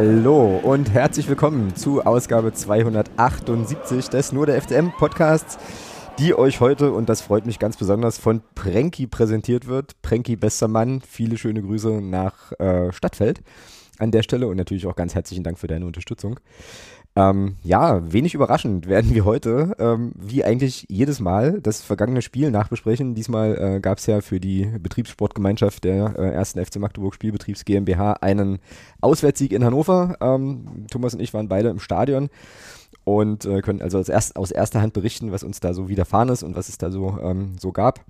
Hallo und herzlich willkommen zu Ausgabe 278 des Nur der FCM Podcasts, die euch heute, und das freut mich ganz besonders, von Prenki präsentiert wird. Prenki, bester Mann, viele schöne Grüße nach äh, Stadtfeld an der Stelle und natürlich auch ganz herzlichen Dank für deine Unterstützung. Ähm, ja, wenig überraschend werden wir heute, ähm, wie eigentlich jedes Mal, das vergangene Spiel nachbesprechen. Diesmal äh, gab es ja für die Betriebssportgemeinschaft der äh, ersten FC Magdeburg Spielbetriebs GmbH einen Auswärtssieg in Hannover. Ähm, Thomas und ich waren beide im Stadion und äh, können also aus, erst, aus erster Hand berichten, was uns da so widerfahren ist und was es da so, ähm, so gab.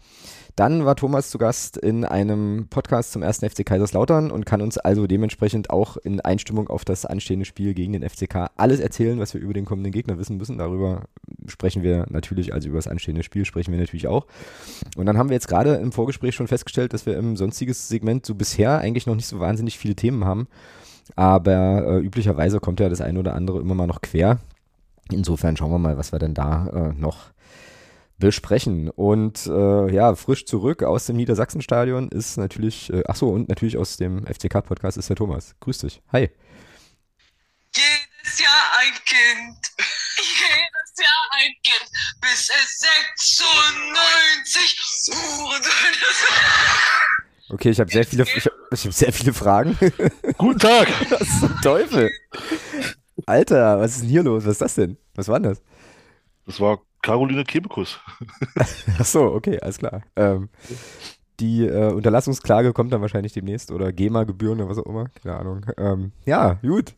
Dann war Thomas zu Gast in einem Podcast zum ersten FC Kaiserslautern und kann uns also dementsprechend auch in Einstimmung auf das anstehende Spiel gegen den FCK alles erzählen, was wir über den kommenden Gegner wissen müssen. Darüber sprechen wir natürlich, also über das anstehende Spiel sprechen wir natürlich auch. Und dann haben wir jetzt gerade im Vorgespräch schon festgestellt, dass wir im sonstiges Segment so bisher eigentlich noch nicht so wahnsinnig viele Themen haben. Aber äh, üblicherweise kommt ja das eine oder andere immer mal noch quer. Insofern schauen wir mal, was wir denn da äh, noch besprechen. Und äh, ja, frisch zurück aus dem Niedersachsenstadion ist natürlich, äh, ach so, und natürlich aus dem FCK-Podcast ist der Thomas. Grüß dich. Hi. Jedes Jahr ein Kind, jedes Jahr ein Kind, bis es 96 Uhren Okay, ich habe sehr viele, ich hab, ich hab sehr viele Fragen. Guten Tag. Was zum Teufel? Alter, was ist denn hier los? Was ist das denn? Was war denn das? Das war Caroline Kebekus. Ach so, okay, alles klar. Ähm, die äh, Unterlassungsklage kommt dann wahrscheinlich demnächst oder GEMA-Gebühren oder was auch immer, keine Ahnung. Ähm, ja, gut.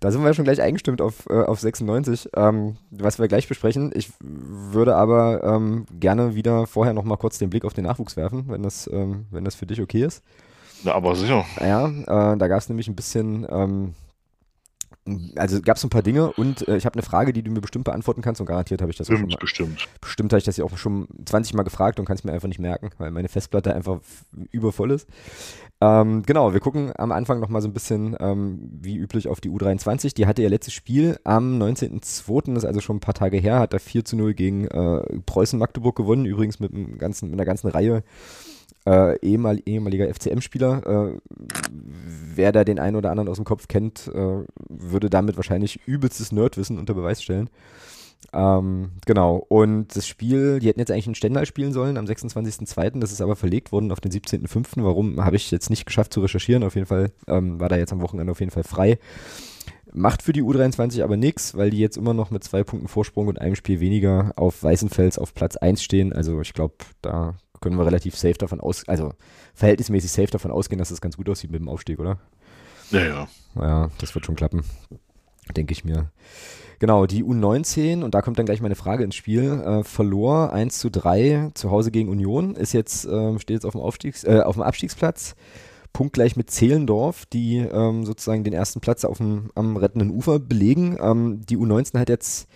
Da sind wir schon gleich eingestimmt auf, äh, auf 96, ähm, was wir gleich besprechen. Ich würde aber ähm, gerne wieder vorher noch mal kurz den Blick auf den Nachwuchs werfen, wenn das, ähm, wenn das für dich okay ist. Na, aber sicher. Ja, äh, da gab es nämlich ein bisschen ähm, also gab es ein paar Dinge und äh, ich habe eine Frage, die du mir bestimmt beantworten kannst und garantiert habe ich das Stimmt, auch schon mal. bestimmt. Bestimmt habe ich das ja auch schon 20 Mal gefragt und kann es mir einfach nicht merken, weil meine Festplatte einfach übervoll ist. Ähm, genau, wir gucken am Anfang nochmal so ein bisschen, ähm, wie üblich, auf die U23. Die hatte ihr letztes Spiel am 19.02., das ist also schon ein paar Tage her, hat da 4 zu 0 gegen äh, Preußen-Magdeburg gewonnen, übrigens mit, einem ganzen, mit einer ganzen Reihe äh, ehemal, ehemaliger FCM-Spieler. Äh, wer da den einen oder anderen aus dem Kopf kennt, äh, würde damit wahrscheinlich übelstes Nerdwissen unter Beweis stellen. Ähm, genau, und das Spiel, die hätten jetzt eigentlich in Stendal spielen sollen am 26.02., das ist aber verlegt worden auf den 17.05. Warum, habe ich jetzt nicht geschafft zu recherchieren. Auf jeden Fall ähm, war da jetzt am Wochenende auf jeden Fall frei. Macht für die U23 aber nichts, weil die jetzt immer noch mit zwei Punkten Vorsprung und einem Spiel weniger auf Weißenfels auf Platz 1 stehen. Also ich glaube, da können wir relativ safe davon aus, also verhältnismäßig safe davon ausgehen, dass es das ganz gut aussieht mit dem Aufstieg, oder? Ja, ja. Ja, das wird schon klappen, denke ich mir. Genau, die U19, und da kommt dann gleich meine Frage ins Spiel, äh, verlor 1 zu 3 zu Hause gegen Union, ist jetzt, äh, steht jetzt auf dem, Aufstiegs-, äh, auf dem Abstiegsplatz, punktgleich mit Zehlendorf, die ähm, sozusagen den ersten Platz auf dem, am rettenden Ufer belegen. Ähm, die U19 hat jetzt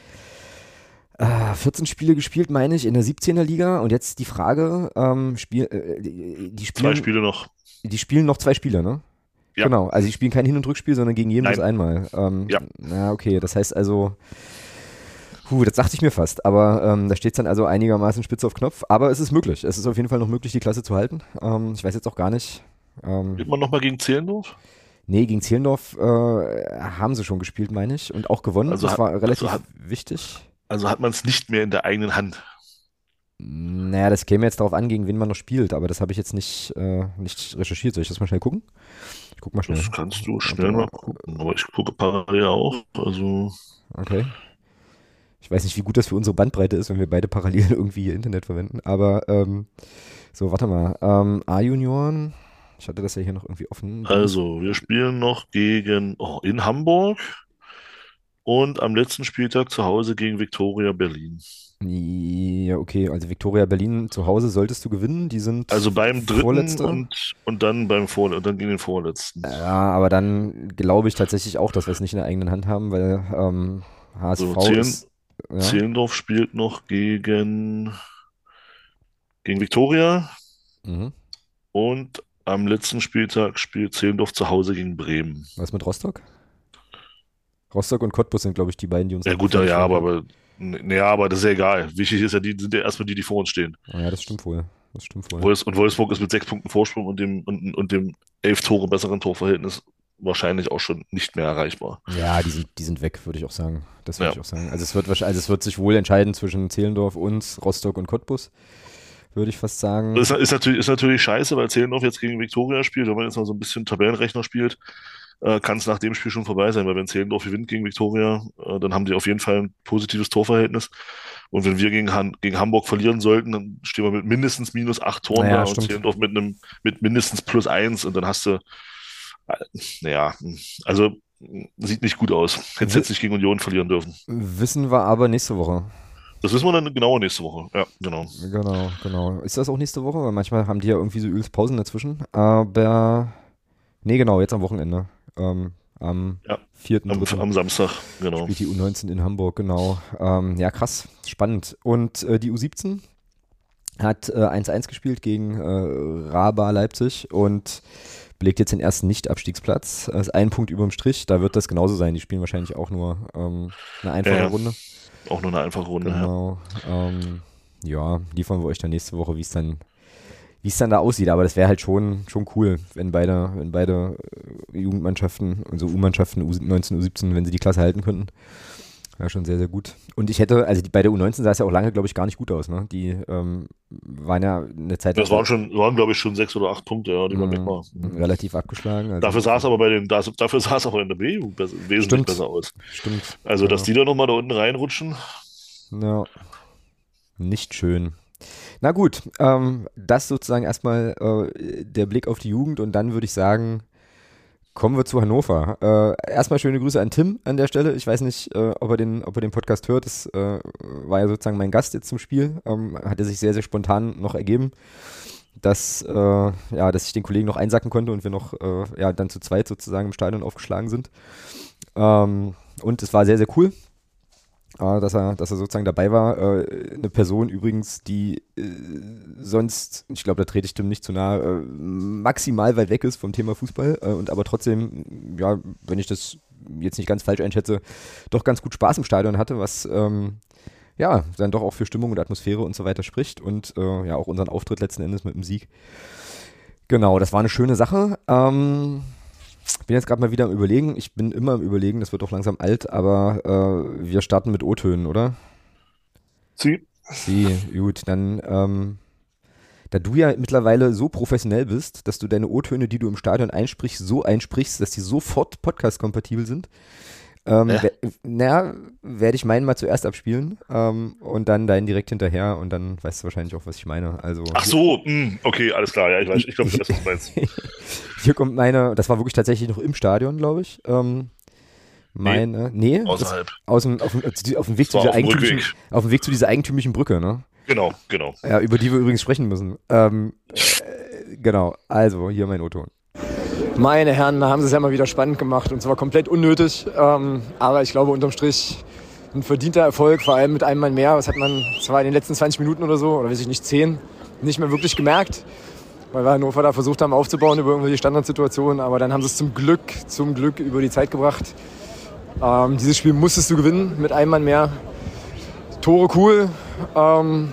14 äh, Spiele gespielt, meine ich, in der 17er Liga. Und jetzt die Frage, ähm, Spiel, äh, die, spielen, Zwei Spiele noch. Die spielen noch zwei Spiele, ne? Ja. Genau, also die spielen kein Hin- und Rückspiel, sondern gegen jeden Nein. bloß einmal. Ähm, Ja. Na, okay, das heißt also, puh, das dachte ich mir fast, aber ähm, da steht es dann also einigermaßen spitz auf Knopf. Aber es ist möglich, es ist auf jeden Fall noch möglich, die Klasse zu halten. Ähm, ich weiß jetzt auch gar nicht. Ähm, Geht man nochmal gegen Zehlendorf? nee, gegen Zehlendorf äh, haben sie schon gespielt, meine ich, und auch gewonnen. Also das hat- war relativ also hat- wichtig. Also hat man es nicht mehr in der eigenen Hand. Naja, das käme jetzt darauf an, gegen wen man noch spielt, aber das habe ich jetzt nicht, äh, nicht recherchiert. Soll ich das mal schnell gucken? Ich guck mal schnell. Das kannst du schnell mal gucken. Aber ich gucke parallel auch. Also, Okay. Ich weiß nicht, wie gut das für unsere Bandbreite ist, wenn wir beide parallel irgendwie ihr Internet verwenden, aber ähm, so, warte mal. Ähm, A-Junioren, ich hatte das ja hier noch irgendwie offen. also wir spielen noch gegen oh, in Hamburg und am letzten Spieltag zu Hause gegen Viktoria Berlin. Ja, okay, also Viktoria Berlin zu Hause solltest du gewinnen. Die sind Also beim dritten Vorletzte. und, und dann beim Vor und dann gegen den vorletzten. Ja, aber dann glaube ich tatsächlich auch, dass wir es nicht in der eigenen Hand haben, weil ähm, HSV So, zählen- ist. Ja, Zehlendorf spielt noch gegen, gegen Viktoria mhm. und am letzten Spieltag spielt Zehlendorf zu Hause gegen Bremen. Was mit Rostock? Rostock und Cottbus sind, glaube ich, die beiden, die uns. Ja gut, ja, aber, aber, n- ja, aber das ist ja egal. Wichtig ist ja, die sind ja erstmal die, die vor uns stehen. Ah, ja, das stimmt wohl. Das stimmt wohl. Und Wolfsburg ist mit sechs Punkten Vorsprung und dem, und, und dem elf Tore besseren Torverhältnis wahrscheinlich auch schon nicht mehr erreichbar. Ja, die sind, die sind weg, würde ich auch sagen. Das würde Ja. ich auch sagen. Also es wird wahrscheinlich, also es wird sich wohl entscheiden zwischen Zehlendorf, uns, Rostock und Cottbus, würde ich fast sagen. Das ist, ist, natürlich, ist natürlich scheiße, weil Zehlendorf jetzt gegen Viktoria spielt. Wenn man jetzt mal so ein bisschen Tabellenrechner spielt, äh, kann es nach dem Spiel schon vorbei sein, weil wenn Zehlendorf gewinnt gegen Viktoria, äh, dann haben die auf jeden Fall ein positives Torverhältnis. Und wenn wir gegen, Han gegen Hamburg verlieren sollten, dann stehen wir mit mindestens minus acht Toren Naja, da und stimmt. Zehlendorf mit einem mit mindestens plus eins und dann hast du, äh, naja, also sieht nicht gut aus. Hättest jetzt nicht gegen Union verlieren dürfen. Wissen wir aber nächste Woche. Das wissen wir dann genauer nächste Woche. Ja, genau. Genau, genau. Ist das auch nächste Woche? Weil manchmal haben die ja irgendwie so übelst Pausen dazwischen. Aber, nee, genau, jetzt am Wochenende. Ähm, am Ja, 4. Am, am Samstag, genau. spielt die U19 in Hamburg, genau. Ähm, ja, krass, spannend. Und äh, die U17 hat äh, 1-1 gespielt gegen äh, Raba Leipzig und belegt jetzt den ersten Nicht-Abstiegsplatz. Das ist ein Punkt über dem Strich. Da wird das genauso sein. Die spielen wahrscheinlich auch nur ähm, eine einfache Ja, ja. Runde. Auch nur eine einfache Runde. Ja. Genau. Ähm, ja, liefern wir euch dann nächste Woche, wie es dann, wie es dann da aussieht. Aber das wäre halt schon, schon cool, wenn beide, wenn beide äh, Jugendmannschaften, also U-Mannschaften, U19, U17, wenn sie die Klasse halten könnten. Wäre schon sehr, sehr gut. Und ich hätte, also die, bei der U19 sah es ja auch lange, glaube ich, gar nicht gut aus. Ne? Die ähm, waren ja eine Zeit Das waren schon, waren, glaube ich, schon sechs oder acht Punkte, ja, die man weg war. Relativ abgeschlagen. Also, Dafür sah es aber bei den, das- dafür sah es aber in der B-Jugend wesentlich Stimmt. besser aus. Stimmt. Also, dass Ja. die da nochmal da unten reinrutschen, Ja, nicht schön. Na gut, ähm, das sozusagen erstmal äh, der Blick auf die Jugend und dann würde ich sagen, kommen wir zu Hannover. Äh, erstmal schöne Grüße an Tim an der Stelle. Ich weiß nicht, äh, ob, er den, ob er den Podcast hört. Das äh, war ja sozusagen mein Gast jetzt zum Spiel. Ähm, hatte sich sehr, sehr spontan noch ergeben, dass, äh, ja, dass ich den Kollegen noch einsacken konnte und wir noch äh, ja, dann zu zweit sozusagen im Stadion aufgeschlagen sind. Ähm, und es war sehr, sehr cool dass, er, dass er sozusagen dabei war. Äh, eine Person übrigens, die äh, sonst, ich glaube, da trete ich dem nicht zu nahe, äh, maximal weit weg ist vom Thema Fußball und aber trotzdem, ja, wenn ich das jetzt nicht ganz falsch einschätze, doch ganz gut Spaß im Stadion hatte, was ähm, ja dann doch auch für Stimmung und Atmosphäre und so weiter spricht und äh, ja auch unseren Auftritt letzten Endes mit dem Sieg. Genau, das war eine schöne Sache. Ähm, bin jetzt gerade mal wieder am Überlegen. Ich bin immer am Überlegen, das wird auch langsam alt, aber äh, wir starten mit O-Tönen, oder? sie, Sie, gut, dann, ähm, da du ja mittlerweile so professionell bist, dass du deine O-Töne, die du im Stadion einsprichst, so einsprichst, dass die sofort podcast-kompatibel sind, ähm, Ja. naja, werde ich meinen mal zuerst abspielen ähm, und dann deinen direkt hinterher und dann weißt du wahrscheinlich auch, was ich meine. Also, ach so, mh, okay, alles klar, ja, ich weiß, ich glaube, was du meinst. Hier kommt meine, das war wirklich tatsächlich noch im Stadion, glaube ich. Ähm, meine, nee, das, Außerhalb. aus dem, auf, dem, auf dem Weg zu dieser auf eigentümlichen, Rückweg. auf dem Weg zu dieser eigentümlichen Brücke, ne? Genau, genau. Ja, über die wir übrigens sprechen müssen. Ähm, äh, genau, also hier mein O-Ton. Meine Herren, da haben sie es ja mal wieder spannend gemacht und zwar komplett unnötig. Ähm, aber ich glaube, unterm Strich ein verdienter Erfolg, vor allem mit einem Mann mehr. Was hat man zwar in den letzten 20 Minuten oder so, oder weiß ich nicht, 10, nicht mehr wirklich gemerkt. Weil wir Hannover da versucht haben aufzubauen über irgendwelche Standardsituationen. Aber dann haben sie es zum Glück, zum Glück über die Zeit gebracht. Ähm, dieses Spiel musstest du gewinnen mit einem Mann mehr. Tore cool. Ähm,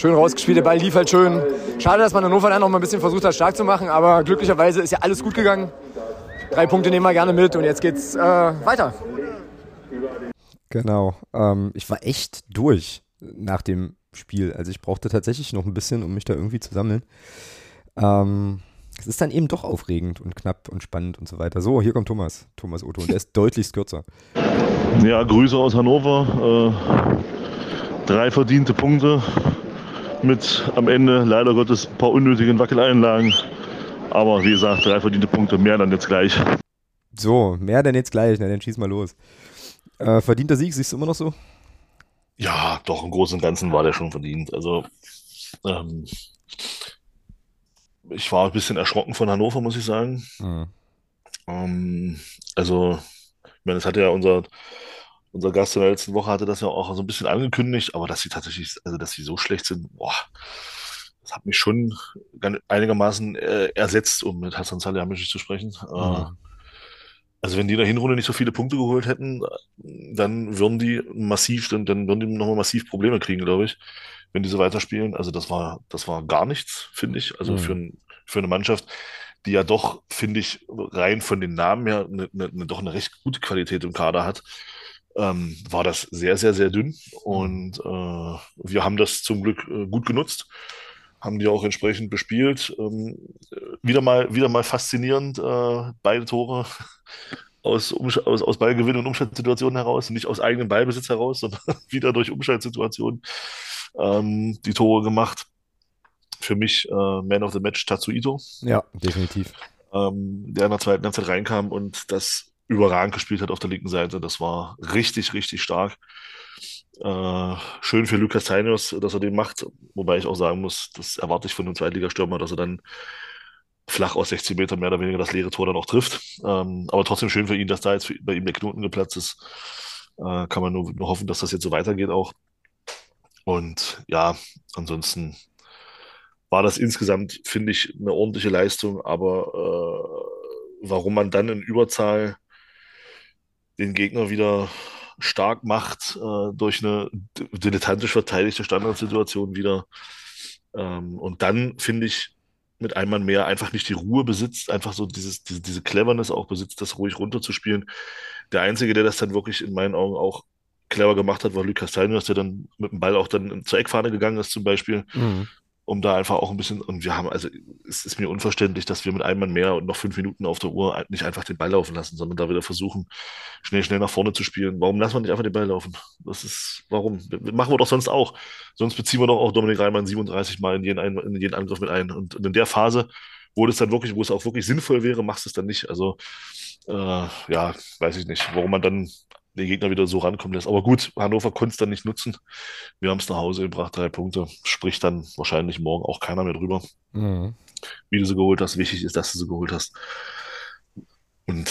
schön rausgespielt, der Ball lief halt schön. Schade, dass man Hannover dann noch mal ein bisschen versucht hat, stark zu machen, aber glücklicherweise ist ja alles gut gegangen. Drei Punkte nehmen wir gerne mit und jetzt geht's äh, weiter. Genau. Ähm, ich war echt durch nach dem Spiel. Also ich brauchte tatsächlich noch ein bisschen, um mich da irgendwie zu sammeln. Ähm, es ist dann eben doch aufregend und knapp und spannend und so weiter. So, hier kommt Thomas. Thomas Otto. Und der ist deutlich kürzer. Ja, Grüße aus Hannover. Äh, drei verdiente Punkte mit am Ende leider Gottes ein paar unnötigen Wackeleinlagen. Aber wie gesagt, drei verdiente Punkte, mehr dann jetzt gleich. So, mehr denn jetzt gleich. Na, dann schieß mal los. Äh, verdienter Sieg, siehst du immer noch so? Ja, doch, im Großen und Ganzen war der schon verdient. Also, ähm, ich war ein bisschen erschrocken von Hannover, muss ich sagen. Mhm. Ähm, also, ich meine, das hatte ja unser, unser Gast in der letzten Woche hatte das ja auch so ein bisschen angekündigt, aber dass sie tatsächlich, also dass sie so schlecht sind, boah, das hat mich schon einigermaßen äh, ersetzt, um mit Hassan Salihamidzic zu sprechen. Äh, also wenn die in der Hinrunde nicht so viele Punkte geholt hätten, dann würden die massiv, dann, dann würden die nochmal massiv Probleme kriegen, glaube ich, wenn die so weiterspielen. Also das war, das war gar nichts, finde ich. Also Mhm. für, ein, für eine Mannschaft, die ja doch, finde ich, rein von den Namen her eine, eine, eine, doch eine recht gute Qualität im Kader hat, ähm, war das sehr, sehr, sehr dünn. Und äh, wir haben das zum Glück äh, gut genutzt, haben die auch entsprechend bespielt. Ähm, wieder mal, wieder mal faszinierend, äh, beide Tore aus, aus, aus Ballgewinn und Umschaltsituationen heraus, nicht aus eigenem Ballbesitz heraus, sondern wieder durch Umschaltsituationen ähm, die Tore gemacht. Für mich äh, Man of the Match Tatsuito. Ja, definitiv. Ähm, der in der zweiten Halbzeit reinkam und das überragend gespielt hat auf der linken Seite. Das war richtig, richtig stark. Äh, schön für Lukas Tainius, dass er den macht, wobei ich auch sagen muss, das erwarte ich von einem Zweitligastürmer, dass er dann flach aus 16 Metern mehr oder weniger das leere Tor dann auch trifft. Ähm, aber trotzdem schön für ihn, dass da jetzt bei ihm der Knoten geplatzt ist. Äh, kann man nur, nur hoffen, dass das jetzt so weitergeht auch. Und ja, ansonsten war das insgesamt, finde ich, eine ordentliche Leistung, aber äh, warum man dann in Überzahl den Gegner wieder stark macht äh, durch eine dilettantisch verteidigte Standardsituation wieder. Ähm, und dann, finde ich, mit einem Mann mehr einfach nicht die Ruhe besitzt, einfach so dieses, diese, diese Cleverness auch besitzt, das ruhig runterzuspielen. Der Einzige, der das dann wirklich in meinen Augen auch clever gemacht hat, war Lukas Steinius, der dann mit dem Ball auch dann zur Eckfahne gegangen ist zum Beispiel. Mhm um da einfach auch ein bisschen, und wir haben, also es ist mir unverständlich, dass wir mit einem Mann mehr und noch fünf Minuten auf der Uhr nicht einfach den Ball laufen lassen, sondern da wieder versuchen, schnell, schnell nach vorne zu spielen. Warum lassen wir nicht einfach den Ball laufen? Das ist, warum? Machen wir doch sonst auch. Sonst beziehen wir doch auch Dominik Reimann 37 Mal in jeden, in jeden Angriff mit ein. Und in der Phase, wo es dann wirklich, wo es auch wirklich sinnvoll wäre, machst du es dann nicht. Also, äh, ja, weiß ich nicht, warum man dann den Gegner wieder so rankommen lässt. Aber gut, Hannover konnte es dann nicht nutzen. Wir haben es nach Hause gebracht, drei Punkte. Spricht dann wahrscheinlich morgen auch keiner mehr drüber, mhm. wie du sie geholt hast. Wichtig ist, dass du sie geholt hast. Und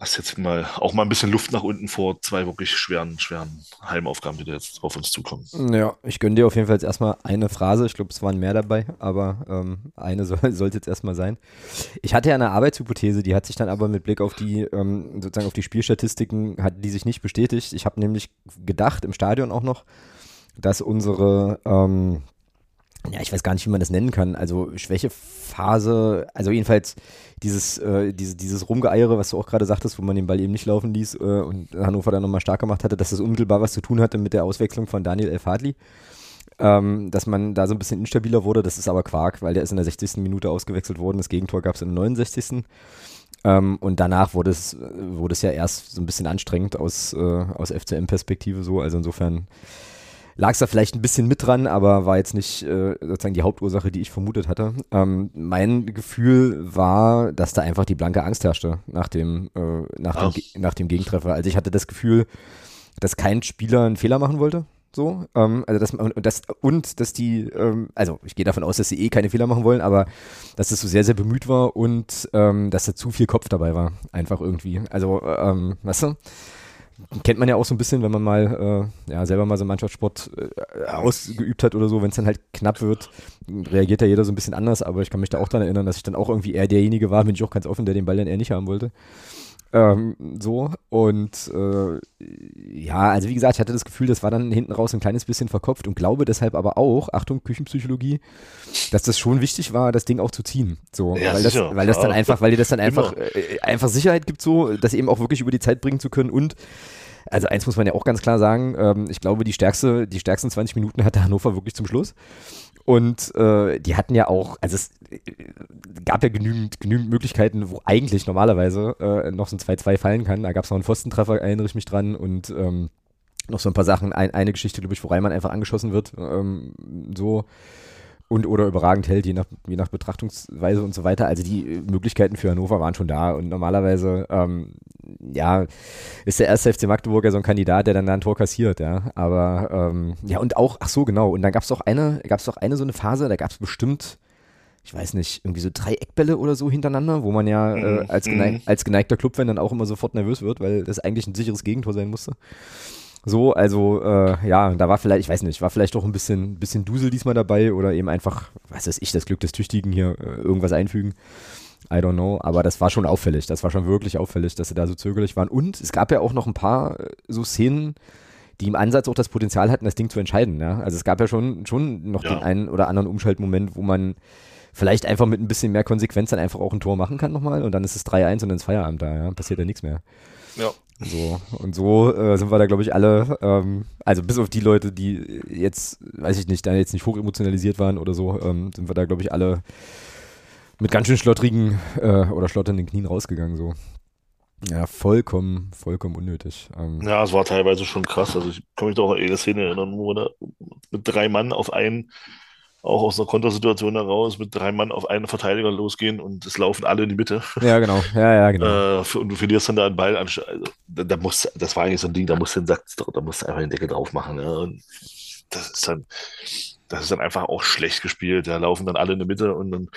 hast jetzt mal auch mal ein bisschen Luft nach unten vor zwei wirklich schweren, schweren Heimaufgaben, die da jetzt auf uns zukommen. Ja, ich gönne dir auf jeden Fall jetzt erstmal eine Phrase. Ich glaube, es waren mehr dabei, aber ähm, eine soll, sollte jetzt erstmal sein. Ich hatte ja eine Arbeitshypothese, die hat sich dann aber mit Blick auf die, ähm, sozusagen auf die Spielstatistiken, hat die sich nicht bestätigt. Ich habe nämlich gedacht, im Stadion auch noch, dass unsere ähm, ja, ich weiß gar nicht, wie man das nennen kann. Also Schwächephase, also jedenfalls dieses, äh, diese, dieses Rumgeeiere, was du auch gerade sagtest, wo man den Ball eben nicht laufen ließ äh, und Hannover dann nochmal stark gemacht hatte, dass das unmittelbar was zu tun hatte mit der Auswechslung von Daniel Elfadli. Ähm, dass man da so ein bisschen instabiler wurde, das ist aber Quark, weil der ist in der 60. Minute ausgewechselt worden. Das Gegentor gab es in der 69. Ähm, und danach wurde es, wurde es ja erst so ein bisschen anstrengend aus, äh, aus FCM-Perspektive so. Also insofern lag es da vielleicht ein bisschen mit dran, aber war jetzt nicht äh, sozusagen die Hauptursache, die ich vermutet hatte. Ähm, mein Gefühl war, dass da einfach die blanke Angst herrschte nach dem, äh, nach, dem nach dem Gegentreffer. Also ich hatte das Gefühl, dass kein Spieler einen Fehler machen wollte. So, ähm, also das, und, das, und dass die, ähm, also ich gehe davon aus, dass sie eh keine Fehler machen wollen, aber dass es so sehr, sehr bemüht war und ähm, dass da zu viel Kopf dabei war, einfach irgendwie. Also, ähm, weißt du? Kennt man ja auch so ein bisschen, wenn man mal äh, ja, selber mal so Mannschaftssport äh, ausgeübt hat oder so, wenn es dann halt knapp wird, reagiert ja jeder so ein bisschen anders, aber ich kann mich da auch daran erinnern, dass ich dann auch irgendwie eher derjenige war, bin ich auch ganz offen, der den Ball dann eher nicht haben wollte. Ähm, so und äh, ja, also wie gesagt, ich hatte das Gefühl, das war dann hinten raus ein kleines bisschen verkopft und glaube deshalb aber auch, Achtung, Küchenpsychologie, dass das schon wichtig war, das Ding auch zu ziehen. So, ja, weil, das, weil das dann einfach, weil dir das dann einfach, äh, einfach Sicherheit gibt, so, das eben auch wirklich über die Zeit bringen zu können und also eins muss man ja auch ganz klar sagen, ähm, ich glaube, die stärkste, die stärksten 20 Minuten hatte Hannover wirklich zum Schluss. Und äh, die hatten ja auch, also es äh, gab ja genügend, genügend Möglichkeiten, wo eigentlich normalerweise äh, noch so ein 2-2 fallen kann. Da gab es noch einen Pfostentreffer, erinnere ich mich dran. Und ähm, noch so ein paar Sachen. Ein, eine Geschichte, glaube ich, wo Reimann einfach angeschossen wird. Ähm, so und oder überragend hält, je nach, je nach Betrachtungsweise und so weiter. Also die Möglichkeiten für Hannover waren schon da und normalerweise, ähm, ja, ist der erste FC Magdeburg ja so ein Kandidat, der dann da ein Tor kassiert, ja. Aber ähm, ja, und auch, ach so, genau, und dann gab es doch eine, gab es doch eine so eine Phase, da gab es bestimmt, ich weiß nicht, irgendwie so drei Eckbälle oder so hintereinander, wo man ja äh, mhm. als, geneig, mhm. als geneigter Clubfan dann auch immer sofort nervös wird, weil das eigentlich ein sicheres Gegentor sein musste. So, also äh, ja, da war vielleicht, ich weiß nicht, war vielleicht auch ein bisschen, bisschen Dusel diesmal dabei oder eben einfach, was weiß ich, das Glück des Tüchtigen hier äh, irgendwas einfügen. I don't know, aber das war schon auffällig. Das war schon wirklich auffällig, dass sie da so zögerlich waren. Und es gab ja auch noch ein paar äh, so Szenen, die im Ansatz auch das Potenzial hatten, das Ding zu entscheiden. Ja? Also es gab ja schon, schon noch ja. den einen oder anderen Umschaltmoment, wo man vielleicht einfach mit ein bisschen mehr Konsequenz dann einfach auch ein Tor machen kann nochmal und dann ist es 3-1 und dann ist Feierabend da, ja, passiert ja nichts mehr. Ja. So, und so äh, sind wir da, glaube ich, alle, ähm, also bis auf die Leute, die jetzt, weiß ich nicht, da jetzt nicht hochemotionalisiert waren oder so, ähm, sind wir da, glaube ich, alle mit ganz schön schlottrigen äh, oder schlotternden Knien rausgegangen, so. Ja, vollkommen, vollkommen unnötig. Ähm, Ja, es war teilweise schon krass. Also ich kann mich doch an eine Szene erinnern, wo wir da mit drei Mann auf einen, auch aus einer Kontersituation heraus, mit drei Mann auf einen Verteidiger losgehen und es laufen alle in die Mitte. ja, genau, ja, ja, genau. Äh, und du verlierst dann da einen Ball. Also, da, da muss, das war eigentlich so ein Ding, da musst du den Sack, da musst du einfach den Deckel drauf machen. Ja. Und das ist dann, das ist dann einfach auch schlecht gespielt. Da laufen dann alle in die Mitte und dann,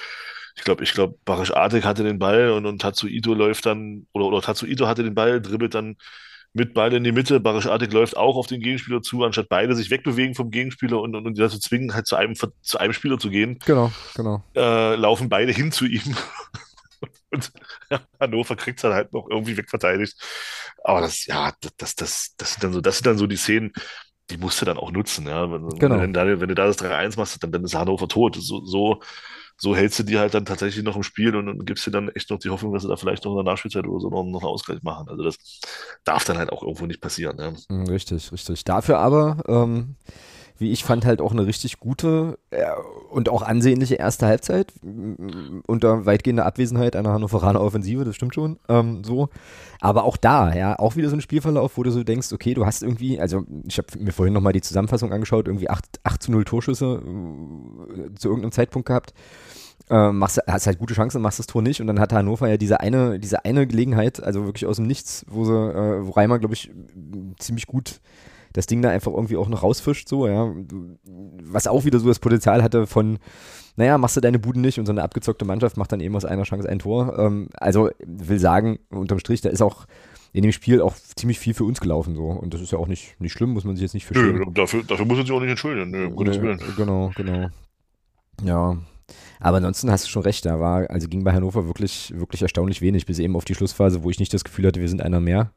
ich glaube, ich glaube, Barisch Artik hatte den Ball und, und Tatsuito läuft dann, oder, oder Tatsuito hatte den Ball, dribbelt dann mit Ball in die Mitte. Barisch Artik läuft auch auf den Gegenspieler zu, anstatt beide sich wegbewegen vom Gegenspieler und, und, und die dazu zwingen, halt zu einem, zu einem Spieler zu gehen Genau, genau. äh, laufen beide hin zu ihm. Und Hannover kriegt es dann halt noch irgendwie wegverteidigt. Aber das, ja, das, das, das sind dann so, das sind dann so die Szenen, die musst du dann auch nutzen, ja. Wenn, Genau. wenn, da, wenn du da das 3-1 machst, dann, dann ist Hannover tot. So, so, so hältst du die halt dann tatsächlich noch im Spiel und, und gibst dir dann echt noch die Hoffnung, dass sie da vielleicht noch in der Nachspielzeit oder so noch, noch einen Ausgleich machen. Also das darf dann halt auch irgendwo nicht passieren. Ja. Mm, Richtig, richtig. Dafür aber, ähm, wie ich fand, halt auch eine richtig gute äh, und auch ansehnliche erste Halbzeit unter weitgehender Abwesenheit einer Hannoveraner Offensive, das stimmt schon. Ähm, so. Aber auch da, ja, auch wieder so ein Spielverlauf, wo du so denkst, okay, du hast irgendwie, also ich habe mir vorhin nochmal die Zusammenfassung angeschaut, irgendwie 8, 8 zu 0 Torschüsse äh, zu irgendeinem Zeitpunkt gehabt. Äh, machst, hast halt gute Chancen, machst das Tor nicht und dann hatte Hannover ja diese eine, diese eine Gelegenheit, also wirklich aus dem Nichts, wo sie, äh, wo Reimer, glaube ich, ziemlich gut das Ding da einfach irgendwie auch noch rausfischt, so, ja. Was auch wieder so das Potenzial hatte von, naja, machst du deine Buden nicht und so eine abgezockte Mannschaft macht dann eben aus einer Chance ein Tor. Ähm, also will sagen, unterm Strich, da ist auch in dem Spiel auch ziemlich viel für uns gelaufen, so. Und das ist ja auch nicht, nicht schlimm, muss man sich jetzt nicht schämen. Nö, dafür, dafür muss man sich auch nicht entschuldigen. Nö, um Gottes Willen. Genau, genau. Ja. Aber ansonsten hast du schon recht, da war, also ging bei Hannover wirklich, wirklich erstaunlich wenig, bis eben auf die Schlussphase, wo ich nicht das Gefühl hatte, wir sind einer mehr.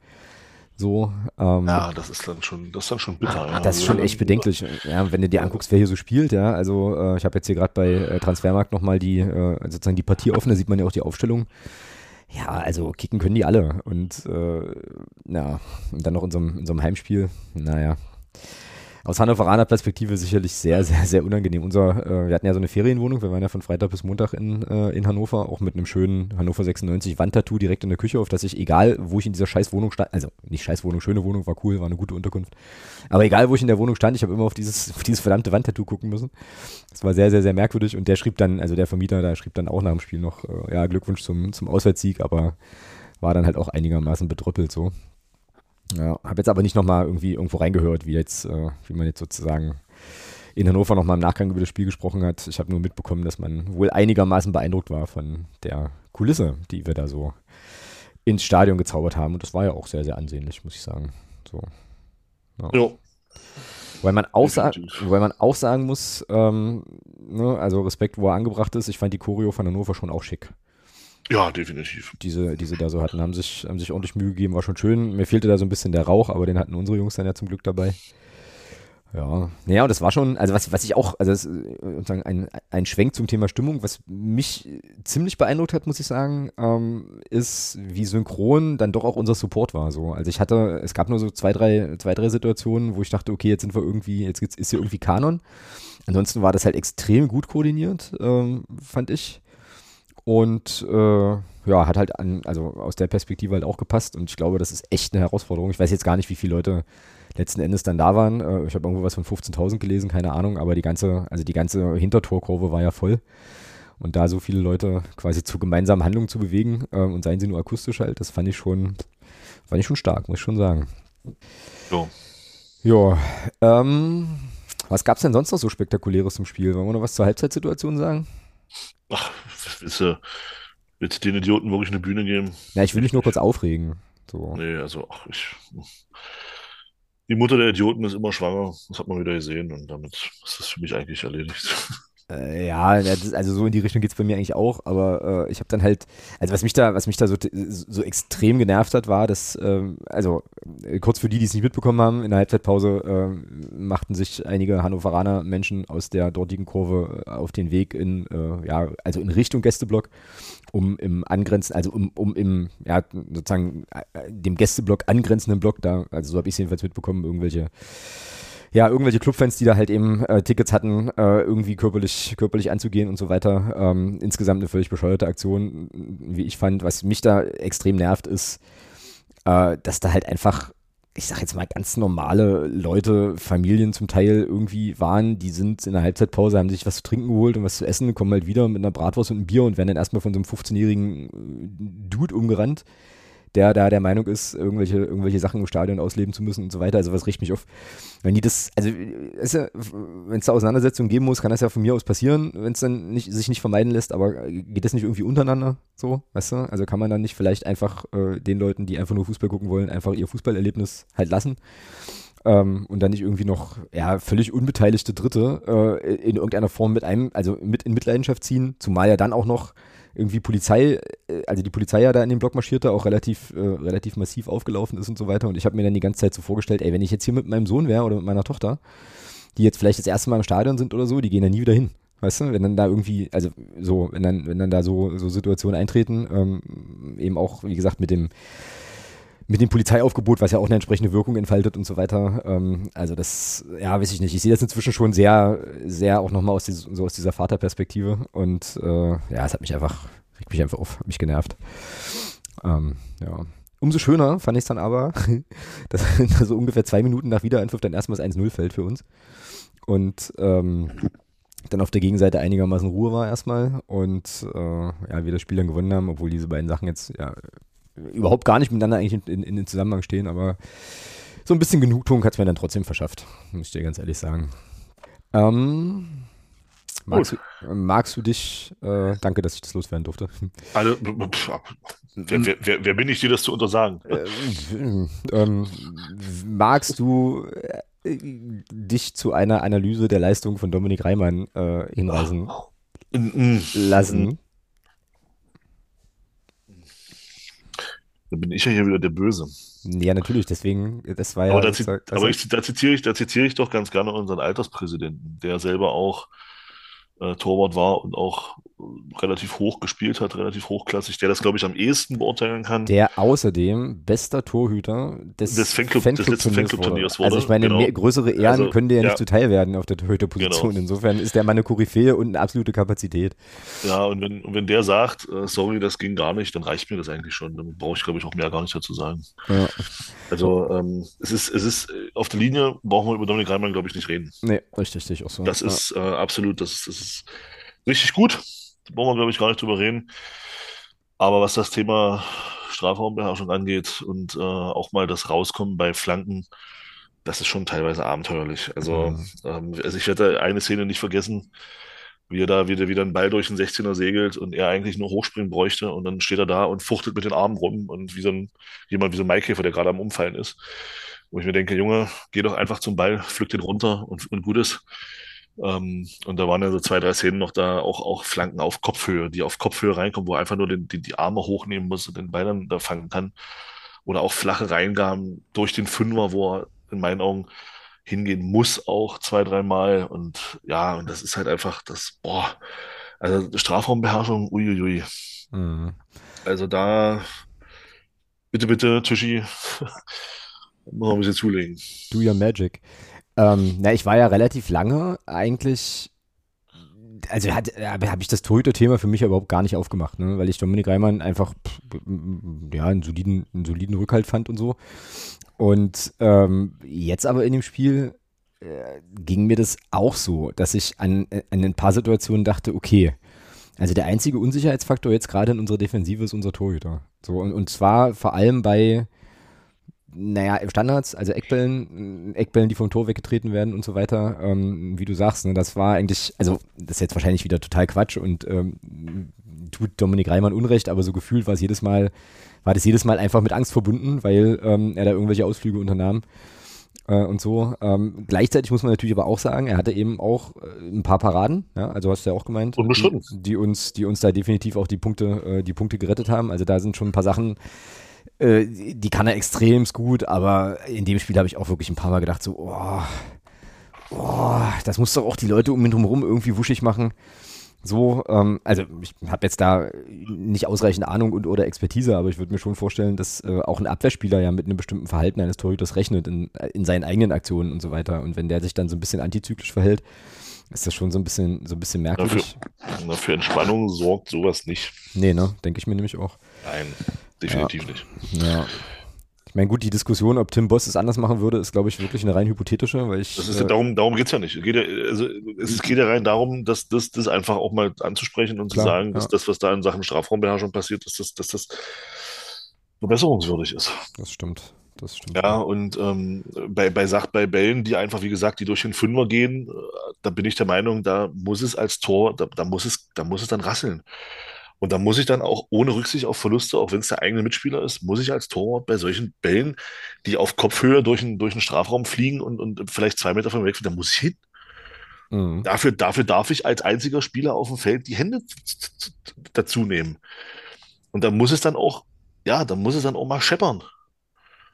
So, ähm, Ja, das ist dann schon, das ist dann schon bitter. ja. Ah, das ist schon echt bedenklich. Ja, wenn du dir anguckst, wer hier so spielt, ja, also äh, ich habe jetzt hier gerade bei äh, Transfermarkt nochmal die, äh, sozusagen die Partie offen, da sieht man ja auch die Aufstellung. Ja, also kicken können die alle. Und äh, ja, und dann noch in so, einem, in so einem Heimspiel, naja. Aus Hannoveraner Perspektive sicherlich sehr, sehr, sehr unangenehm. Unser, äh, wir hatten ja so eine Ferienwohnung, wir waren ja von Freitag bis Montag in, äh, in Hannover, auch mit einem schönen Hannover 96 Wandtattoo direkt in der Küche, auf das ich, egal wo ich in dieser scheiß Wohnung stand, also nicht scheiß Wohnung, schöne Wohnung, war cool, war eine gute Unterkunft. Aber egal wo ich in der Wohnung stand, ich habe immer auf dieses, auf dieses verdammte Wandtattoo gucken müssen. Das war sehr, sehr, sehr merkwürdig und der schrieb dann, also der Vermieter, da schrieb dann auch nach dem Spiel noch, äh, ja, Glückwunsch zum, zum Auswärtssieg, aber war dann halt auch einigermaßen bedrüppelt so. Ja, habe jetzt aber nicht nochmal irgendwie irgendwo reingehört, wie jetzt, äh, wie man jetzt sozusagen in Hannover nochmal im Nachgang über das Spiel gesprochen hat. Ich habe nur mitbekommen, dass man wohl einigermaßen beeindruckt war von der Kulisse, die wir da so ins Stadion gezaubert haben. Und das war ja auch sehr, sehr ansehnlich, muss ich sagen. So. Jo. Weil man auch, weil man auch sagen muss, ähm, ne, also Respekt, wo er angebracht ist, ich fand die Choreo von Hannover schon auch schick. Ja, definitiv. Diese, die sie da so hatten, haben sich, haben sich ordentlich Mühe gegeben, war schon schön. Mir fehlte da so ein bisschen der Rauch, aber den hatten unsere Jungs dann ja zum Glück dabei. Ja, naja, und das war schon, also was, was ich auch, also das, ist, äh, sozusagen ein, ein Schwenk zum Thema Stimmung, was mich ziemlich beeindruckt hat, muss ich sagen, ähm, ist, wie synchron dann doch auch unser Support war. So. Also ich hatte, es gab nur so zwei, drei, zwei, drei Situationen, wo ich dachte, okay, jetzt sind wir irgendwie, jetzt ist hier irgendwie Kanon. Ansonsten war das halt extrem gut koordiniert, ähm, fand ich. Und äh, ja, hat halt an, also aus der Perspektive halt auch gepasst und ich glaube, das ist echt eine Herausforderung. Ich weiß jetzt gar nicht, wie viele Leute letzten Endes dann da waren. Äh, ich habe irgendwo was von 15.000 gelesen, keine Ahnung, aber die ganze, also die ganze Hintertorkurve war ja voll. Und da so viele Leute quasi zu gemeinsamen Handlungen zu bewegen äh, und seien sie nur akustisch halt, das fand ich schon, fand ich schon stark, muss ich schon sagen. Jo. Ja, ähm, was gab's denn sonst noch so Spektakuläres im Spiel? Wollen wir noch was zur Halbzeitsituation sagen? Ach, willst du, willst du den Idioten wirklich eine Bühne geben? Na, ich will mich nur kurz aufregen. So. Nee, also, ach, ich. Die Mutter der Idioten ist immer schwanger. Das hat man wieder gesehen und damit ist das für mich eigentlich erledigt. Äh, ja, also so in die Richtung geht es bei mir eigentlich auch, aber äh, ich habe dann halt, also was mich da, was mich da so, so extrem genervt hat, war, dass, ähm, also äh, kurz für die, die es nicht mitbekommen haben, in der Halbzeitpause äh, machten sich einige Hannoveraner Menschen aus der dortigen Kurve äh, auf den Weg in, äh, ja, also in Richtung Gästeblock, um im angrenzen, also um, um im, ja, sozusagen dem Gästeblock angrenzenden Block da, also so habe ich es jedenfalls mitbekommen, irgendwelche ja, irgendwelche Clubfans, die da halt eben äh, Tickets hatten, äh, irgendwie körperlich, körperlich anzugehen und so weiter. Ähm, insgesamt eine völlig bescheuerte Aktion, wie ich fand. Was mich da extrem nervt, ist, äh, dass da halt einfach, ich sag jetzt mal, ganz normale Leute, Familien zum Teil irgendwie waren, die sind in der Halbzeitpause, haben sich was zu trinken geholt und was zu essen, kommen halt wieder mit einer Bratwurst und einem Bier und werden dann erstmal von so einem 15-jährigen Dude umgerannt der da der Meinung ist, irgendwelche, irgendwelche Sachen im Stadion ausleben zu müssen und so weiter. Also was riecht mich auf. Wenn die das, also wenn es da Auseinandersetzungen geben muss, kann das ja von mir aus passieren, wenn es dann nicht, sich nicht vermeiden lässt, aber geht das nicht irgendwie untereinander so, weißt du? Also kann man dann nicht vielleicht einfach äh, den Leuten, die einfach nur Fußball gucken wollen, einfach ihr Fußballerlebnis halt lassen. Ähm, und dann nicht irgendwie noch ja, völlig unbeteiligte Dritte äh, in irgendeiner Form mit einem, also mit in Mitleidenschaft ziehen, zumal ja dann auch noch irgendwie Polizei, äh, also die Polizei ja da in den Block marschierte, auch relativ, äh, relativ massiv aufgelaufen ist und so weiter. Und ich habe mir dann die ganze Zeit so vorgestellt, ey, wenn ich jetzt hier mit meinem Sohn wäre oder mit meiner Tochter, die jetzt vielleicht das erste Mal im Stadion sind oder so, die gehen da nie wieder hin. Weißt du, wenn dann da irgendwie, also so, wenn dann, wenn dann da so, so Situationen eintreten, ähm, eben auch, wie gesagt, mit dem, mit dem Polizeiaufgebot, was ja auch eine entsprechende Wirkung entfaltet und so weiter. Ähm, also das, ja, weiß ich nicht. Ich sehe das inzwischen schon sehr, sehr auch nochmal aus, so aus dieser Vaterperspektive und äh, ja, es hat mich einfach, regt mich einfach auf, hat mich genervt. Ähm, ja. Umso schöner fand ich es dann aber, dass so ungefähr zwei Minuten nach Wiederanpfiff dann erstmals 1-0 fällt für uns. Und ähm, dann auf der Gegenseite einigermaßen Ruhe war erstmal und äh, ja, wir das Spiel dann gewonnen haben, obwohl diese beiden Sachen jetzt ja überhaupt gar nicht miteinander eigentlich in, in, in den Zusammenhang stehen, aber so ein bisschen Genugtuung hat es mir dann trotzdem verschafft, muss ich dir ganz ehrlich sagen. Ähm, magst, du, magst, du, dich, äh, danke, dass ich das loswerden durfte. Also, wer, wer, wer, wer, bin ich dir, das zu untersagen? Äh, ähm, magst du äh, dich zu einer Analyse der Leistung von Dominik Reimann äh, hinweisen lassen? Dann bin ich ja hier wieder der Böse. Ja, natürlich, deswegen, das war ja. Aber, da, das, das, aber ich, da, zitiere ich, da zitiere ich doch ganz gerne unseren Alterspräsidenten, der selber auch äh, Torwart war und auch relativ hoch gespielt hat, relativ hochklassig, der das, glaube ich, am ehesten beurteilen kann. Der außerdem bester Torhüter des, des Fanclub, Fanclub des letzten Fanclub-Turniers wurde. Also ich meine, genau. mehr, größere Ehren also, können dir ja, ja, nicht zuteil werden auf der Torhüterposition. Genau. Insofern ist der mal eine Koryphäe und eine absolute Kapazität. Ja, und wenn, und wenn der sagt, äh, sorry, das ging gar nicht, dann reicht mir das eigentlich schon. Dann brauche ich, glaube ich, auch mehr gar nicht dazu sagen. Ja. Also ähm, es ist, es ist, auf der Linie brauchen wir über Dominik Reimann, glaube ich, nicht reden. Nee, richtig, richtig auch so. Das ist äh, absolut, das, das ist richtig gut. Brauchen wir, glaube ich, gar nicht drüber reden. Aber was das Thema Strafraumbeherrschung angeht und äh, auch mal das Rauskommen bei Flanken, das ist schon teilweise abenteuerlich. Also, mhm. ähm, also ich werde eine Szene nicht vergessen, wie er da wieder, wieder einen Ball durch den 16er segelt und er eigentlich nur hochspringen bräuchte und dann steht er da und fuchtelt mit den Armen rum und wie so ein, jemand wie so ein Maikäfer, der gerade am Umfallen ist. Wo ich mir denke, Junge, geh doch einfach zum Ball, pflück den runter und, und gut ist. Ähm, und da waren ja so zwei, drei Szenen noch da, auch, auch Flanken auf Kopfhöhe, die auf Kopfhöhe reinkommen, wo er einfach nur den, die, die Arme hochnehmen muss und den Ball dann da fangen kann. Oder auch flache Reingaben durch den Fünfer, wo er in meinen Augen hingehen muss, auch zwei, dreimal. Und ja, und das ist halt einfach das, boah, also Strafraumbeherrschung, uiuiui. Mhm. Also da, bitte, bitte, Tischi, muss man ein bisschen zulegen. Do your magic. Ähm, na, ich war ja relativ lange eigentlich also hat, habe ich das Torhüter-Thema für mich überhaupt gar nicht aufgemacht, ne? weil ich Dominik Reimann einfach ja, einen, soliden, einen soliden Rückhalt fand und so. Und ähm, jetzt aber in dem Spiel äh, ging mir das auch so, dass ich an, an ein paar Situationen dachte, okay, also der einzige Unsicherheitsfaktor jetzt gerade in unserer Defensive ist unser Torhüter. So, und, und zwar vor allem bei naja, Standards, also Eckbällen, Eckbällen, die vom Tor weggetreten werden und so weiter, ähm, wie du sagst, ne, das war eigentlich, also das ist jetzt wahrscheinlich wieder total Quatsch und ähm, tut Dominik Reimann Unrecht, aber so gefühlt war es jedes Mal, war das jedes Mal einfach mit Angst verbunden, weil ähm, er da irgendwelche Ausflüge unternahm. äh, und so. Ähm, gleichzeitig muss man natürlich aber auch sagen, er hatte eben auch äh, ein paar Paraden, ja, also hast du ja auch gemeint, die, die uns, die uns da definitiv auch die Punkte, äh, die Punkte gerettet haben. Also da sind schon ein paar Sachen, äh, die kann er extremst gut, aber in dem Spiel habe ich auch wirklich ein paar Mal gedacht, so, oh, oh, das muss doch auch die Leute um ihn drumherum irgendwie wuschig machen. So, ähm, also ich habe jetzt da nicht ausreichend Ahnung und oder Expertise, aber ich würde mir schon vorstellen, dass äh, auch ein Abwehrspieler ja mit einem bestimmten Verhalten eines Torhüters rechnet in, in seinen eigenen Aktionen und so weiter. Und wenn der sich dann so ein bisschen antizyklisch verhält, ist das schon so ein bisschen, so ein bisschen merkwürdig. Dafür, na, für Entspannung sorgt sowas nicht. Nee, ne? Denke ich mir nämlich auch. Nein, definitiv nicht. Ja. Ich meine, gut, die Diskussion, ob Tim Boss es anders machen würde, ist, glaube ich, wirklich eine rein hypothetische, weil ich. Das ist ja, äh, darum, darum geht es ja nicht. Es geht ja, also, es geht ja rein darum, dass das, das einfach auch mal anzusprechen und Klar, zu sagen, dass ja. das, was da in Sachen Strafraumbeherrschung passiert, dass das, dass das verbesserungswürdig ist. das stimmt. Das stimmt. Ja, und ähm, bei, bei, Sach bei Bällen, die einfach, wie gesagt, die durch den Fünfer gehen, äh, da bin ich der Meinung, da muss es als Tor, da, da muss es, da muss es dann rasseln. Und da muss ich dann auch ohne Rücksicht auf Verluste, auch wenn es der eigene Mitspieler ist, muss ich als Torwart bei solchen Bällen, die auf Kopfhöhe durch den, durch den Strafraum fliegen und, und vielleicht zwei Meter von mir weg, da muss ich hin. Mhm. Dafür, dafür darf ich als einziger Spieler auf dem Feld die Hände dazu nehmen. Und da muss es dann auch, ja, da muss es dann auch mal scheppern.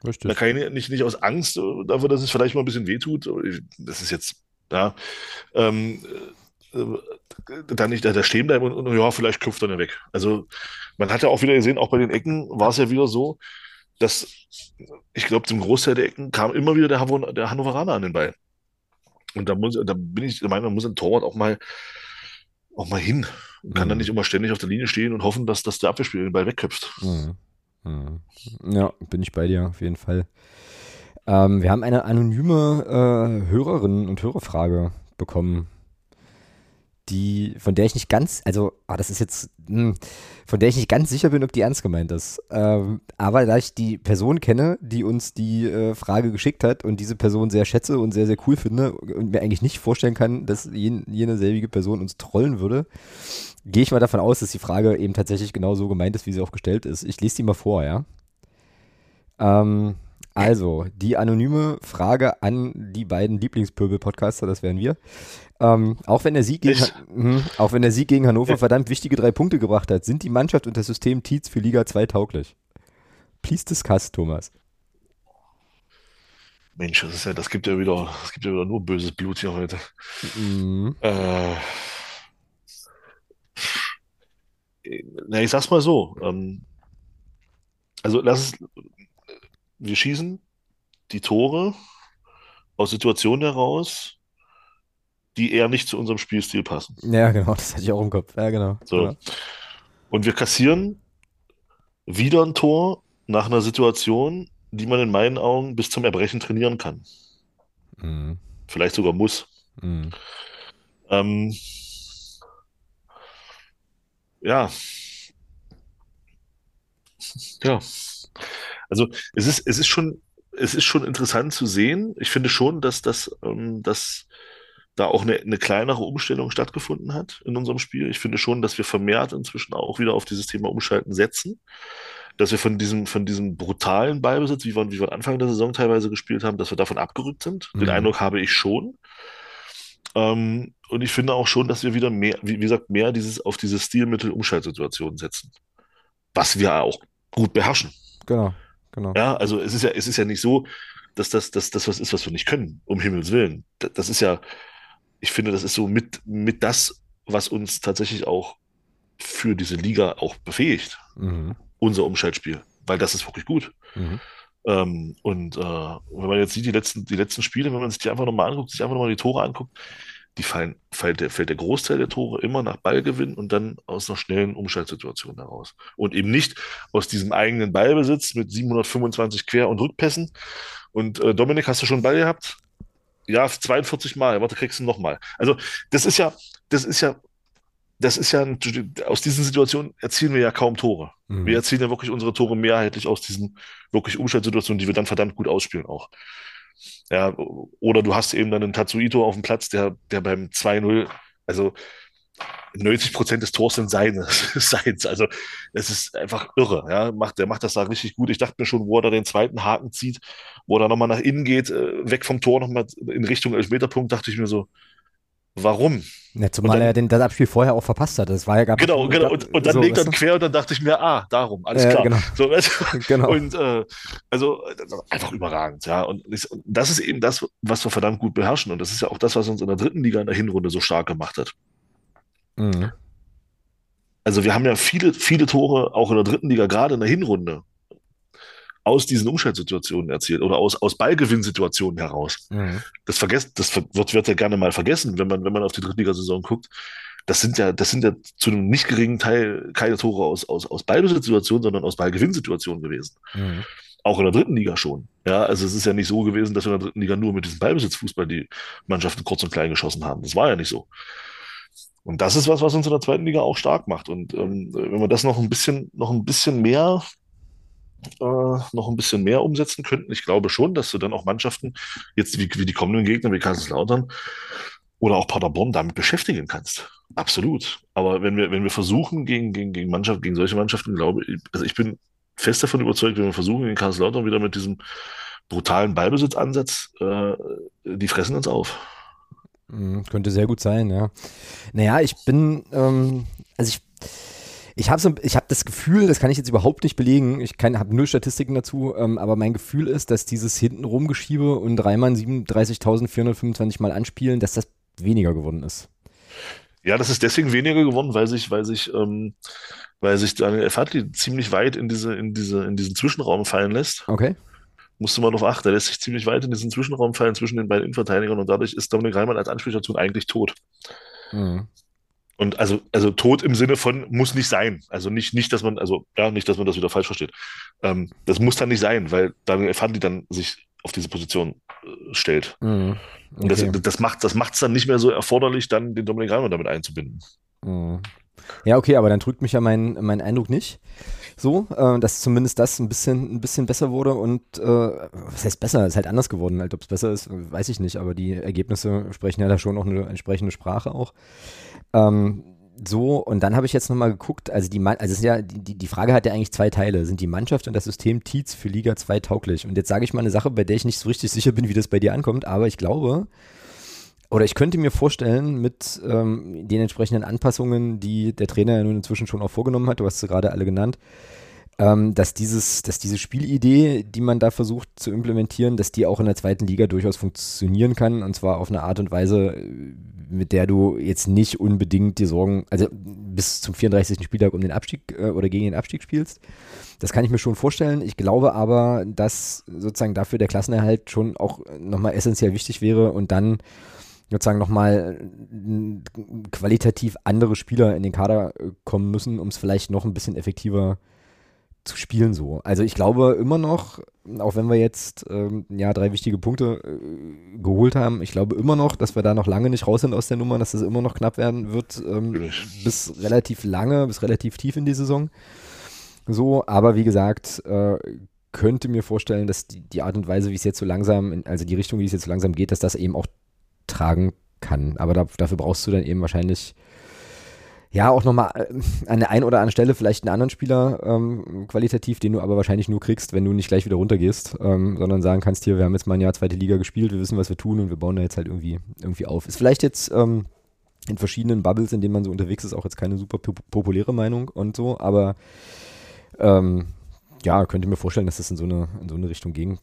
Da Richtig. kann ich nicht, nicht aus Angst äh, dafür, dass es vielleicht mal ein bisschen wehtut. Das ist jetzt, ja, ähm, äh, da nicht da, stehen bleiben und, und ja, vielleicht köpft er weg. Also man hat ja auch wieder gesehen, auch bei den Ecken war es ja wieder so, dass ich glaube, zum Großteil der Ecken kam immer wieder der, Hannover, der Hannoveraner an den Ball. Und da muss, da bin ich der Meinung, da muss ein Torwart auch mal, auch mal hin. Und kann Mhm. dann nicht immer ständig auf der Linie stehen und hoffen, dass, dass der Abwehrspieler den Ball wegköpft. Mhm. Mhm. Ja, bin ich bei dir, auf jeden Fall. Ähm, wir haben eine anonyme äh, Hörerinnen- und Hörerfrage bekommen, die, von der ich nicht ganz, also, ah, das ist jetzt, hm, von der ich nicht ganz sicher bin, ob die ernst gemeint ist. Ähm, aber da ich die Person kenne, die uns die äh, Frage geschickt hat und diese Person sehr schätze und sehr, sehr cool finde und mir eigentlich nicht vorstellen kann, dass jen, jene selbige Person uns trollen würde, gehe ich mal davon aus, dass die Frage eben tatsächlich genau so gemeint ist, wie sie auch gestellt ist. Ich lese die mal vor, ja. Ähm, also, die anonyme Frage an die beiden Lieblingspöbel-Podcaster, das wären wir. Ähm, auch, wenn der Sieg gegen, Ich? Mhm. auch wenn der Sieg gegen Hannover verdammt wichtige drei Punkte gebracht hat, sind die Mannschaft und das System Tietz für Liga 2 tauglich? Please discuss, Thomas. Mensch, das ja, das gibt ja wieder, das gibt ja wieder nur böses Blut hier heute. Mhm. Äh, na, ich sag's mal so. Ähm, also lass es, wir schießen die Tore aus Situationen heraus, die eher nicht zu unserem Spielstil passen. Ja, genau, das hatte ich auch im Kopf. Ja, genau. So. genau. Und wir kassieren wieder ein Tor nach einer Situation, die man in meinen Augen bis zum Erbrechen trainieren kann. Mhm. Vielleicht sogar muss. Mhm. Ähm, ja. Ja. Also es ist, es ist schon, es ist schon interessant zu sehen. Ich finde schon, dass das, ähm, dass da auch eine, eine kleinere Umstellung stattgefunden hat in unserem Spiel. Ich finde schon, dass wir vermehrt inzwischen auch wieder auf dieses Thema Umschalten setzen. Dass wir von diesem, von diesem brutalen Ballbesitz, wie wir, wie wir Anfang der Saison teilweise gespielt haben, dass wir davon abgerückt sind. Den Mhm. Eindruck habe ich schon. Ähm, und ich finde auch schon, dass wir wieder mehr, wie, wie gesagt, mehr dieses, auf diese Stilmittel-Umschaltsituationen setzen. Was wir auch gut beherrschen. Genau, genau. Ja, also es ist ja, es ist ja nicht so, dass das, dass das was ist, was wir nicht können, um Himmels Willen. Das, ist ja, ich finde, das ist so mit, mit das, was uns tatsächlich auch für diese Liga auch befähigt, Mhm. unser Umschaltspiel. Weil das ist wirklich gut. Mhm. Ähm, und äh, wenn man jetzt sieht, die letzten, die letzten Spiele, wenn man sich die einfach nochmal anguckt, sich einfach nochmal die Tore anguckt, die fallen, fällt der, fällt der Großteil der Tore immer nach Ballgewinn und dann aus einer schnellen Umschaltsituation heraus. Und eben nicht aus diesem eigenen Ballbesitz mit 725 Quer- und Rückpässen. Und äh, Dominik, hast du schon einen Ball gehabt? Ja, 42 Mal. Warte, kriegst du noch mal. Also, das ist ja, das ist ja, das ist ja, ein- aus diesen Situationen erzielen wir ja kaum Tore. Mhm. Wir erzielen ja wirklich unsere Tore mehrheitlich aus diesen wirklich Umschaltsituationen, die wir dann verdammt gut ausspielen auch. Ja, oder du hast eben dann einen Tatsuito auf dem Platz, der, der beim 2-0, also 90 Prozent des Tors sind seines. Also es ist einfach irre. Ja, macht, der macht das da richtig gut. Ich dachte mir schon, wo er da den zweiten Haken zieht, wo er nochmal nach innen geht, äh, weg vom Tor nochmal in Richtung Elfmeterpunkt, dachte ich mir so, warum? Ja, zumal dann, er den, das Abspiel vorher auch verpasst hat. Das war ja gar Genau, genau. Und, und dann so, legt er quer und dann dachte ich mir, ah, darum, alles äh, klar. Genau. So, genau. Und äh, also einfach überragend, ja. Und das ist eben das, was wir verdammt gut beherrschen. Und das ist ja auch das, was uns in der dritten Liga in der Hinrunde so stark gemacht hat. Mhm. Also wir haben ja viele, viele Tore auch in der dritten Liga, gerade in der Hinrunde, aus diesen Umschaltsituationen erzielt oder aus, aus Ballgewinnsituationen heraus. Mhm. Das vergesst, das wird, wird ja gerne mal vergessen, wenn man, wenn man auf die Drittligasaison guckt. Das sind ja, das sind ja zu einem nicht geringen Teil keine Tore aus, aus, aus Ballbesitzsituationen, sondern aus Ballgewinnsituationen gewesen. Mhm. Auch in der dritten Liga schon. Ja, also es ist ja nicht so gewesen, dass wir in der dritten Liga nur mit diesem Ballbesitzfußball die Mannschaften kurz und klein geschossen haben. Das war ja nicht so. Und das ist was, was uns in der zweiten Liga auch stark macht. Und ähm, wenn wir das noch ein bisschen, noch ein bisschen mehr, äh, noch ein bisschen mehr umsetzen könnten, ich glaube schon, dass du dann auch Mannschaften, jetzt wie, wie die kommenden Gegner, wie Kaiserslautern oder auch Paderborn, damit beschäftigen kannst. Absolut. Aber wenn wir, wenn wir versuchen, gegen, gegen, gegen Mannschaften, gegen solche Mannschaften, glaube ich, also ich bin fest davon überzeugt, wenn wir versuchen, gegen Kaiserslautern wieder mit diesem brutalen Ballbesitzansatz, äh, die fressen uns auf. Mhm, könnte sehr gut sein, ja. Naja, ich bin, ähm, also ich, ich habe so, hab das Gefühl, das kann ich jetzt überhaupt nicht belegen, ich habe null Statistiken dazu, ähm, aber mein Gefühl ist, dass dieses hintenrum Geschiebe und dreimal 37.425 Mal anspielen, dass das weniger geworden ist. Ja, das ist deswegen weniger geworden, weil sich, weil sich, ähm, weil sich Daniel F. Hartley ziemlich weit in diese, in diese, in diesen Zwischenraum fallen lässt. Okay musste man darauf achten. Der lässt sich ziemlich weit in diesen Zwischenraum fallen zwischen den beiden Innenverteidigern und dadurch ist Dominik Reimann als Anspielstation eigentlich tot. Mhm. Und also, also tot im Sinne von muss nicht sein. Also nicht, nicht, dass man, also ja, nicht, dass man das wieder falsch versteht. Ähm, das muss dann nicht sein, weil Daniel Fandi dann sich auf diese Position äh, stellt. Mhm. Okay. Und das, das macht das macht's dann nicht mehr so erforderlich, dann den Dominik Reimann damit einzubinden. Mhm. Ja, okay, aber dann trügt mich ja mein, mein Eindruck nicht so, äh, dass zumindest das ein bisschen, ein bisschen besser wurde und äh, was heißt besser, ist halt anders geworden. Halt, ob es besser ist, weiß ich nicht, aber die Ergebnisse sprechen ja da schon auch eine entsprechende Sprache auch. Ähm, so, und dann habe ich jetzt nochmal geguckt, also die also ist ja, die, die Frage hat ja eigentlich zwei Teile. Sind die Mannschaft und das System Tietz für Liga 2 tauglich? Und jetzt sage ich mal eine Sache, bei der ich nicht so richtig sicher bin, wie das bei dir ankommt, aber ich glaube, oder ich könnte mir vorstellen, mit ähm, den entsprechenden Anpassungen, die der Trainer ja nun inzwischen schon auch vorgenommen hat, du hast sie gerade alle genannt, ähm, dass, dieses, dass diese Spielidee, die man da versucht zu implementieren, dass die auch in der zweiten Liga durchaus funktionieren kann und zwar auf eine Art und Weise, mit der du jetzt nicht unbedingt die Sorgen, also bis zum 34. Spieltag um den Abstieg äh, oder gegen den Abstieg spielst. Das kann ich mir schon vorstellen. Ich glaube aber, dass sozusagen dafür der Klassenerhalt schon auch nochmal essentiell wichtig wäre und dann sozusagen nochmal äh, qualitativ andere Spieler in den Kader äh, kommen müssen, um es vielleicht noch ein bisschen effektiver zu spielen so. Also ich glaube immer noch, auch wenn wir jetzt ähm, ja drei wichtige Punkte äh, geholt haben, ich glaube immer noch, dass wir da noch lange nicht raus sind aus der Nummer, dass das immer noch knapp werden wird, ähm, bis relativ lange, bis relativ tief in die Saison. So, aber wie gesagt, äh, könnte mir vorstellen, dass die, die Art und Weise, wie es jetzt so langsam, also die Richtung, wie es jetzt so langsam geht, dass das eben auch tragen kann. Aber da, dafür brauchst du dann eben wahrscheinlich ja auch nochmal äh, an der einen oder anderen Stelle vielleicht einen anderen Spieler ähm, qualitativ, den du aber wahrscheinlich nur kriegst, wenn du nicht gleich wieder runtergehst, ähm, sondern sagen kannst, hier, wir haben jetzt mal ein Jahr zweite Liga gespielt, wir wissen, was wir tun und wir bauen da jetzt halt irgendwie, irgendwie auf. Ist vielleicht jetzt ähm, in verschiedenen Bubbles, in denen man so unterwegs ist, auch jetzt keine super populäre Meinung und so, aber ähm, ja, könnte mir vorstellen, dass das in so eine, in so eine Richtung gehen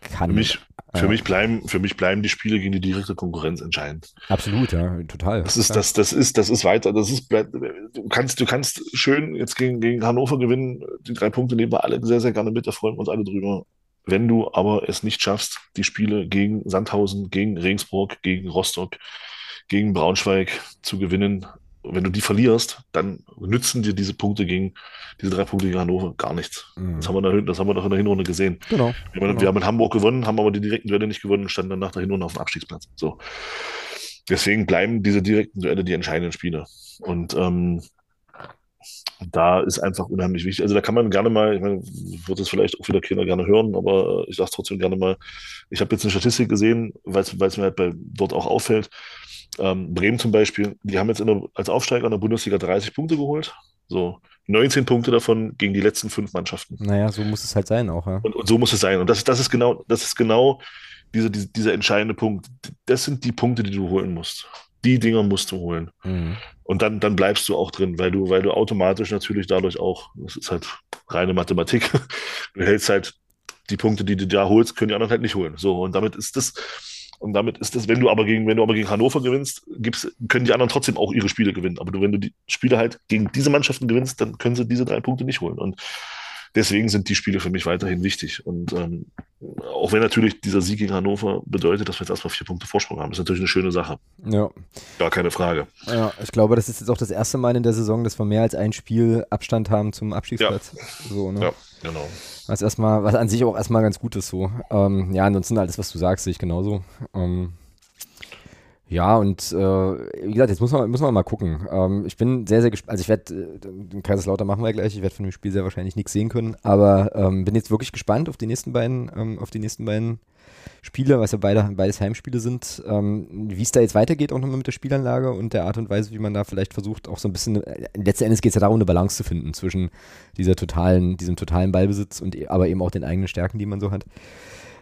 kann. Für mich, für, mich bleiben, für mich bleiben die Spiele gegen die direkte Konkurrenz entscheidend. Absolut, ja, total. Das ist, das, das ist, das ist weiter. Das ist, du kannst, du kannst schön jetzt gegen, gegen Hannover gewinnen. Die drei Punkte nehmen wir alle sehr, sehr gerne mit. Da freuen wir uns alle drüber. Wenn du aber es nicht schaffst, die Spiele gegen Sandhausen, gegen Regensburg, gegen Rostock, gegen Braunschweig zu gewinnen, wenn du die verlierst, dann nützen dir diese Punkte gegen, diese drei Punkte gegen Hannover gar nichts. Mhm. Das, haben wir da, das haben wir doch in der Hinrunde gesehen. Genau. Wir, genau. wir haben in Hamburg gewonnen, haben aber die direkten Duelle nicht gewonnen und standen dann nach der Hinrunde auf dem Abstiegsplatz. So. Deswegen bleiben diese direkten Duelle die entscheidenden Spiele. Und ähm, da ist einfach unheimlich wichtig. Also da kann man gerne mal, ich meine, wird es vielleicht auch wieder Kinder gerne hören, aber ich sage trotzdem gerne mal, ich habe jetzt eine Statistik gesehen, weil es mir halt bei, dort auch auffällt, Ähm, Bremen zum Beispiel, die haben jetzt der, als Aufsteiger in der Bundesliga 30 Punkte geholt. So 19 Punkte davon gegen die letzten fünf Mannschaften. Naja, so muss es halt sein auch, ja. Und, und so muss es sein. Und das, das ist genau, das ist genau diese, diese, dieser entscheidende Punkt. Das sind die Punkte, die du holen musst. Die Dinger musst du holen. Mhm. Und dann, dann bleibst du auch drin, weil du, weil du automatisch natürlich dadurch auch, das ist halt reine Mathematik, du hältst halt die Punkte, die du da holst, können die anderen halt nicht holen. So, und damit ist das, und damit ist das, wenn du aber gegen, wenn du aber gegen Hannover gewinnst, gibt's, können die anderen trotzdem auch ihre Spiele gewinnen. Aber du, wenn du die Spiele halt gegen diese Mannschaften gewinnst, dann können sie diese drei Punkte nicht holen. Und deswegen sind die Spiele für mich weiterhin wichtig. Und ähm, auch wenn natürlich dieser Sieg gegen Hannover bedeutet, dass wir jetzt erstmal vier Punkte Vorsprung haben, ist natürlich eine schöne Sache. Ja. Gar keine Frage. Ja, ich glaube, das ist jetzt auch das erste Mal in der Saison, dass wir mehr als ein Spiel Abstand haben zum Abstiegsplatz. Ja. So, ne? Ja, genau. Was erstmal, was an sich auch erstmal ganz gut ist so. Ähm, ja, ansonsten alles, was du sagst, sehe ich genauso. Ähm, ja, und äh, wie gesagt, jetzt muss man, muss man mal gucken. Ähm, ich bin sehr, sehr gespannt. Also ich werde, äh, Kaiserslautern machen wir gleich, ich werde von dem Spiel sehr wahrscheinlich nichts sehen können, aber ähm, bin jetzt wirklich gespannt auf die nächsten beiden, ähm, auf die nächsten beiden Spiele, was ja beide, beides Heimspiele sind, ähm, wie es da jetzt weitergeht, auch nochmal mit der Spielanlage und der Art und Weise, wie man da vielleicht versucht, auch so ein bisschen, äh, letzten Endes geht es ja darum, eine Balance zu finden zwischen dieser totalen, diesem totalen Ballbesitz und aber eben auch den eigenen Stärken, die man so hat.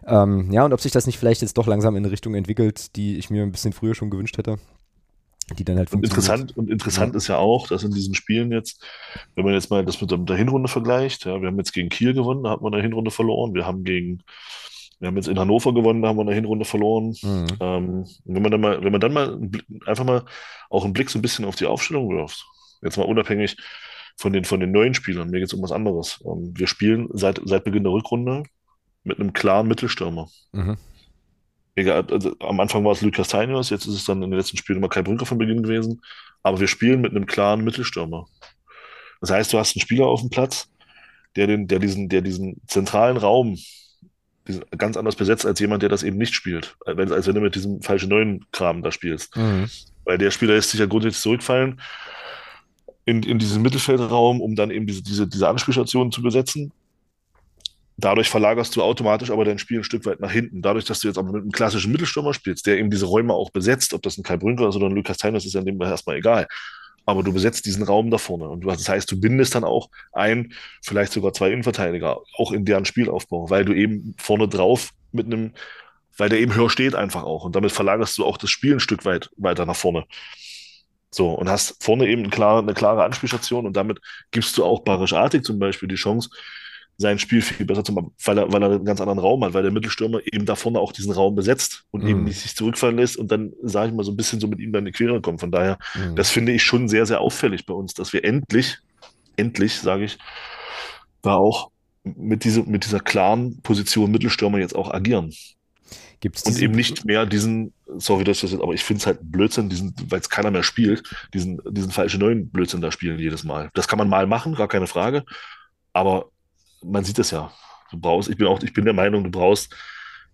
Ähm, ja, und ob sich das nicht vielleicht jetzt doch langsam in eine Richtung entwickelt, die ich mir ein bisschen früher schon gewünscht hätte. Die dann halt und interessant, und interessant ja. ist ja auch, dass in diesen Spielen jetzt, wenn man jetzt mal das mit der Hinrunde vergleicht, ja, wir haben jetzt gegen Kiel gewonnen, da hat man eine Hinrunde verloren. Wir haben gegen, wir haben jetzt in Hannover gewonnen, da haben wir eine Hinrunde verloren. Mhm. Ähm, wenn man dann mal, wenn man dann mal einfach mal auch einen Blick so ein bisschen auf die Aufstellung wirft, jetzt mal unabhängig von den, von den neuen Spielern, mir geht es um was anderes. Ähm, wir spielen seit, seit Beginn der Rückrunde mit einem klaren Mittelstürmer. Mhm. Egal, also am Anfang war es Lukas Tainius, jetzt ist es dann in den letzten Spielen immer Kai Brünker von Beginn gewesen. Aber wir spielen mit einem klaren Mittelstürmer. Das heißt, du hast einen Spieler auf dem Platz, der, den, der, diesen, der diesen zentralen Raum ganz anders besetzt als jemand, der das eben nicht spielt. Als, als wenn du mit diesem falschen neuen Kram da spielst. Mhm. Weil der Spieler lässt sich ja grundsätzlich zurückfallen in, in diesen Mittelfeldraum, um dann eben diese, diese, diese Anspielstationen zu besetzen. Dadurch verlagerst du automatisch aber dein Spiel ein Stück weit nach hinten. Dadurch, dass du jetzt aber mit einem klassischen Mittelstürmer spielst, der eben diese Räume auch besetzt, ob das ein Kai Brünker ist oder ein Lukas Teiners, ist ja in dem erstmal egal. Aber du besetzt diesen Raum da vorne. Und das heißt, du bindest dann auch ein, vielleicht sogar zwei Innenverteidiger, auch in deren Spielaufbau, weil du eben vorne drauf mit einem, weil der eben höher steht einfach auch. Und damit verlagerst du auch das Spiel ein Stück weit weiter nach vorne. So, und hast vorne eben eine klare, eine klare Anspielstation und damit gibst du auch Barisch Artig zum Beispiel die Chance, sein Spiel viel besser zu machen, weil er, weil er einen ganz anderen Raum hat, weil der Mittelstürmer eben da vorne auch diesen Raum besetzt und mhm. eben nicht sich zurückfallen lässt und dann, sage ich mal, so ein bisschen so mit ihm dann in die Quere kommt. Von daher, mhm. das finde ich schon sehr, sehr auffällig bei uns, dass wir endlich, endlich, sage ich, da auch mit, diese, mit dieser klaren Position Mittelstürmer jetzt auch agieren. Gibt's und eben nicht mehr diesen, sorry, dass das jetzt, aber ich finde es halt Blödsinn, diesen, weil es keiner mehr spielt, diesen, diesen falschen neuen Blödsinn da spielen jedes Mal. Das kann man mal machen, gar keine Frage. Aber man sieht es ja. Du brauchst, ich bin auch, ich bin der Meinung, du brauchst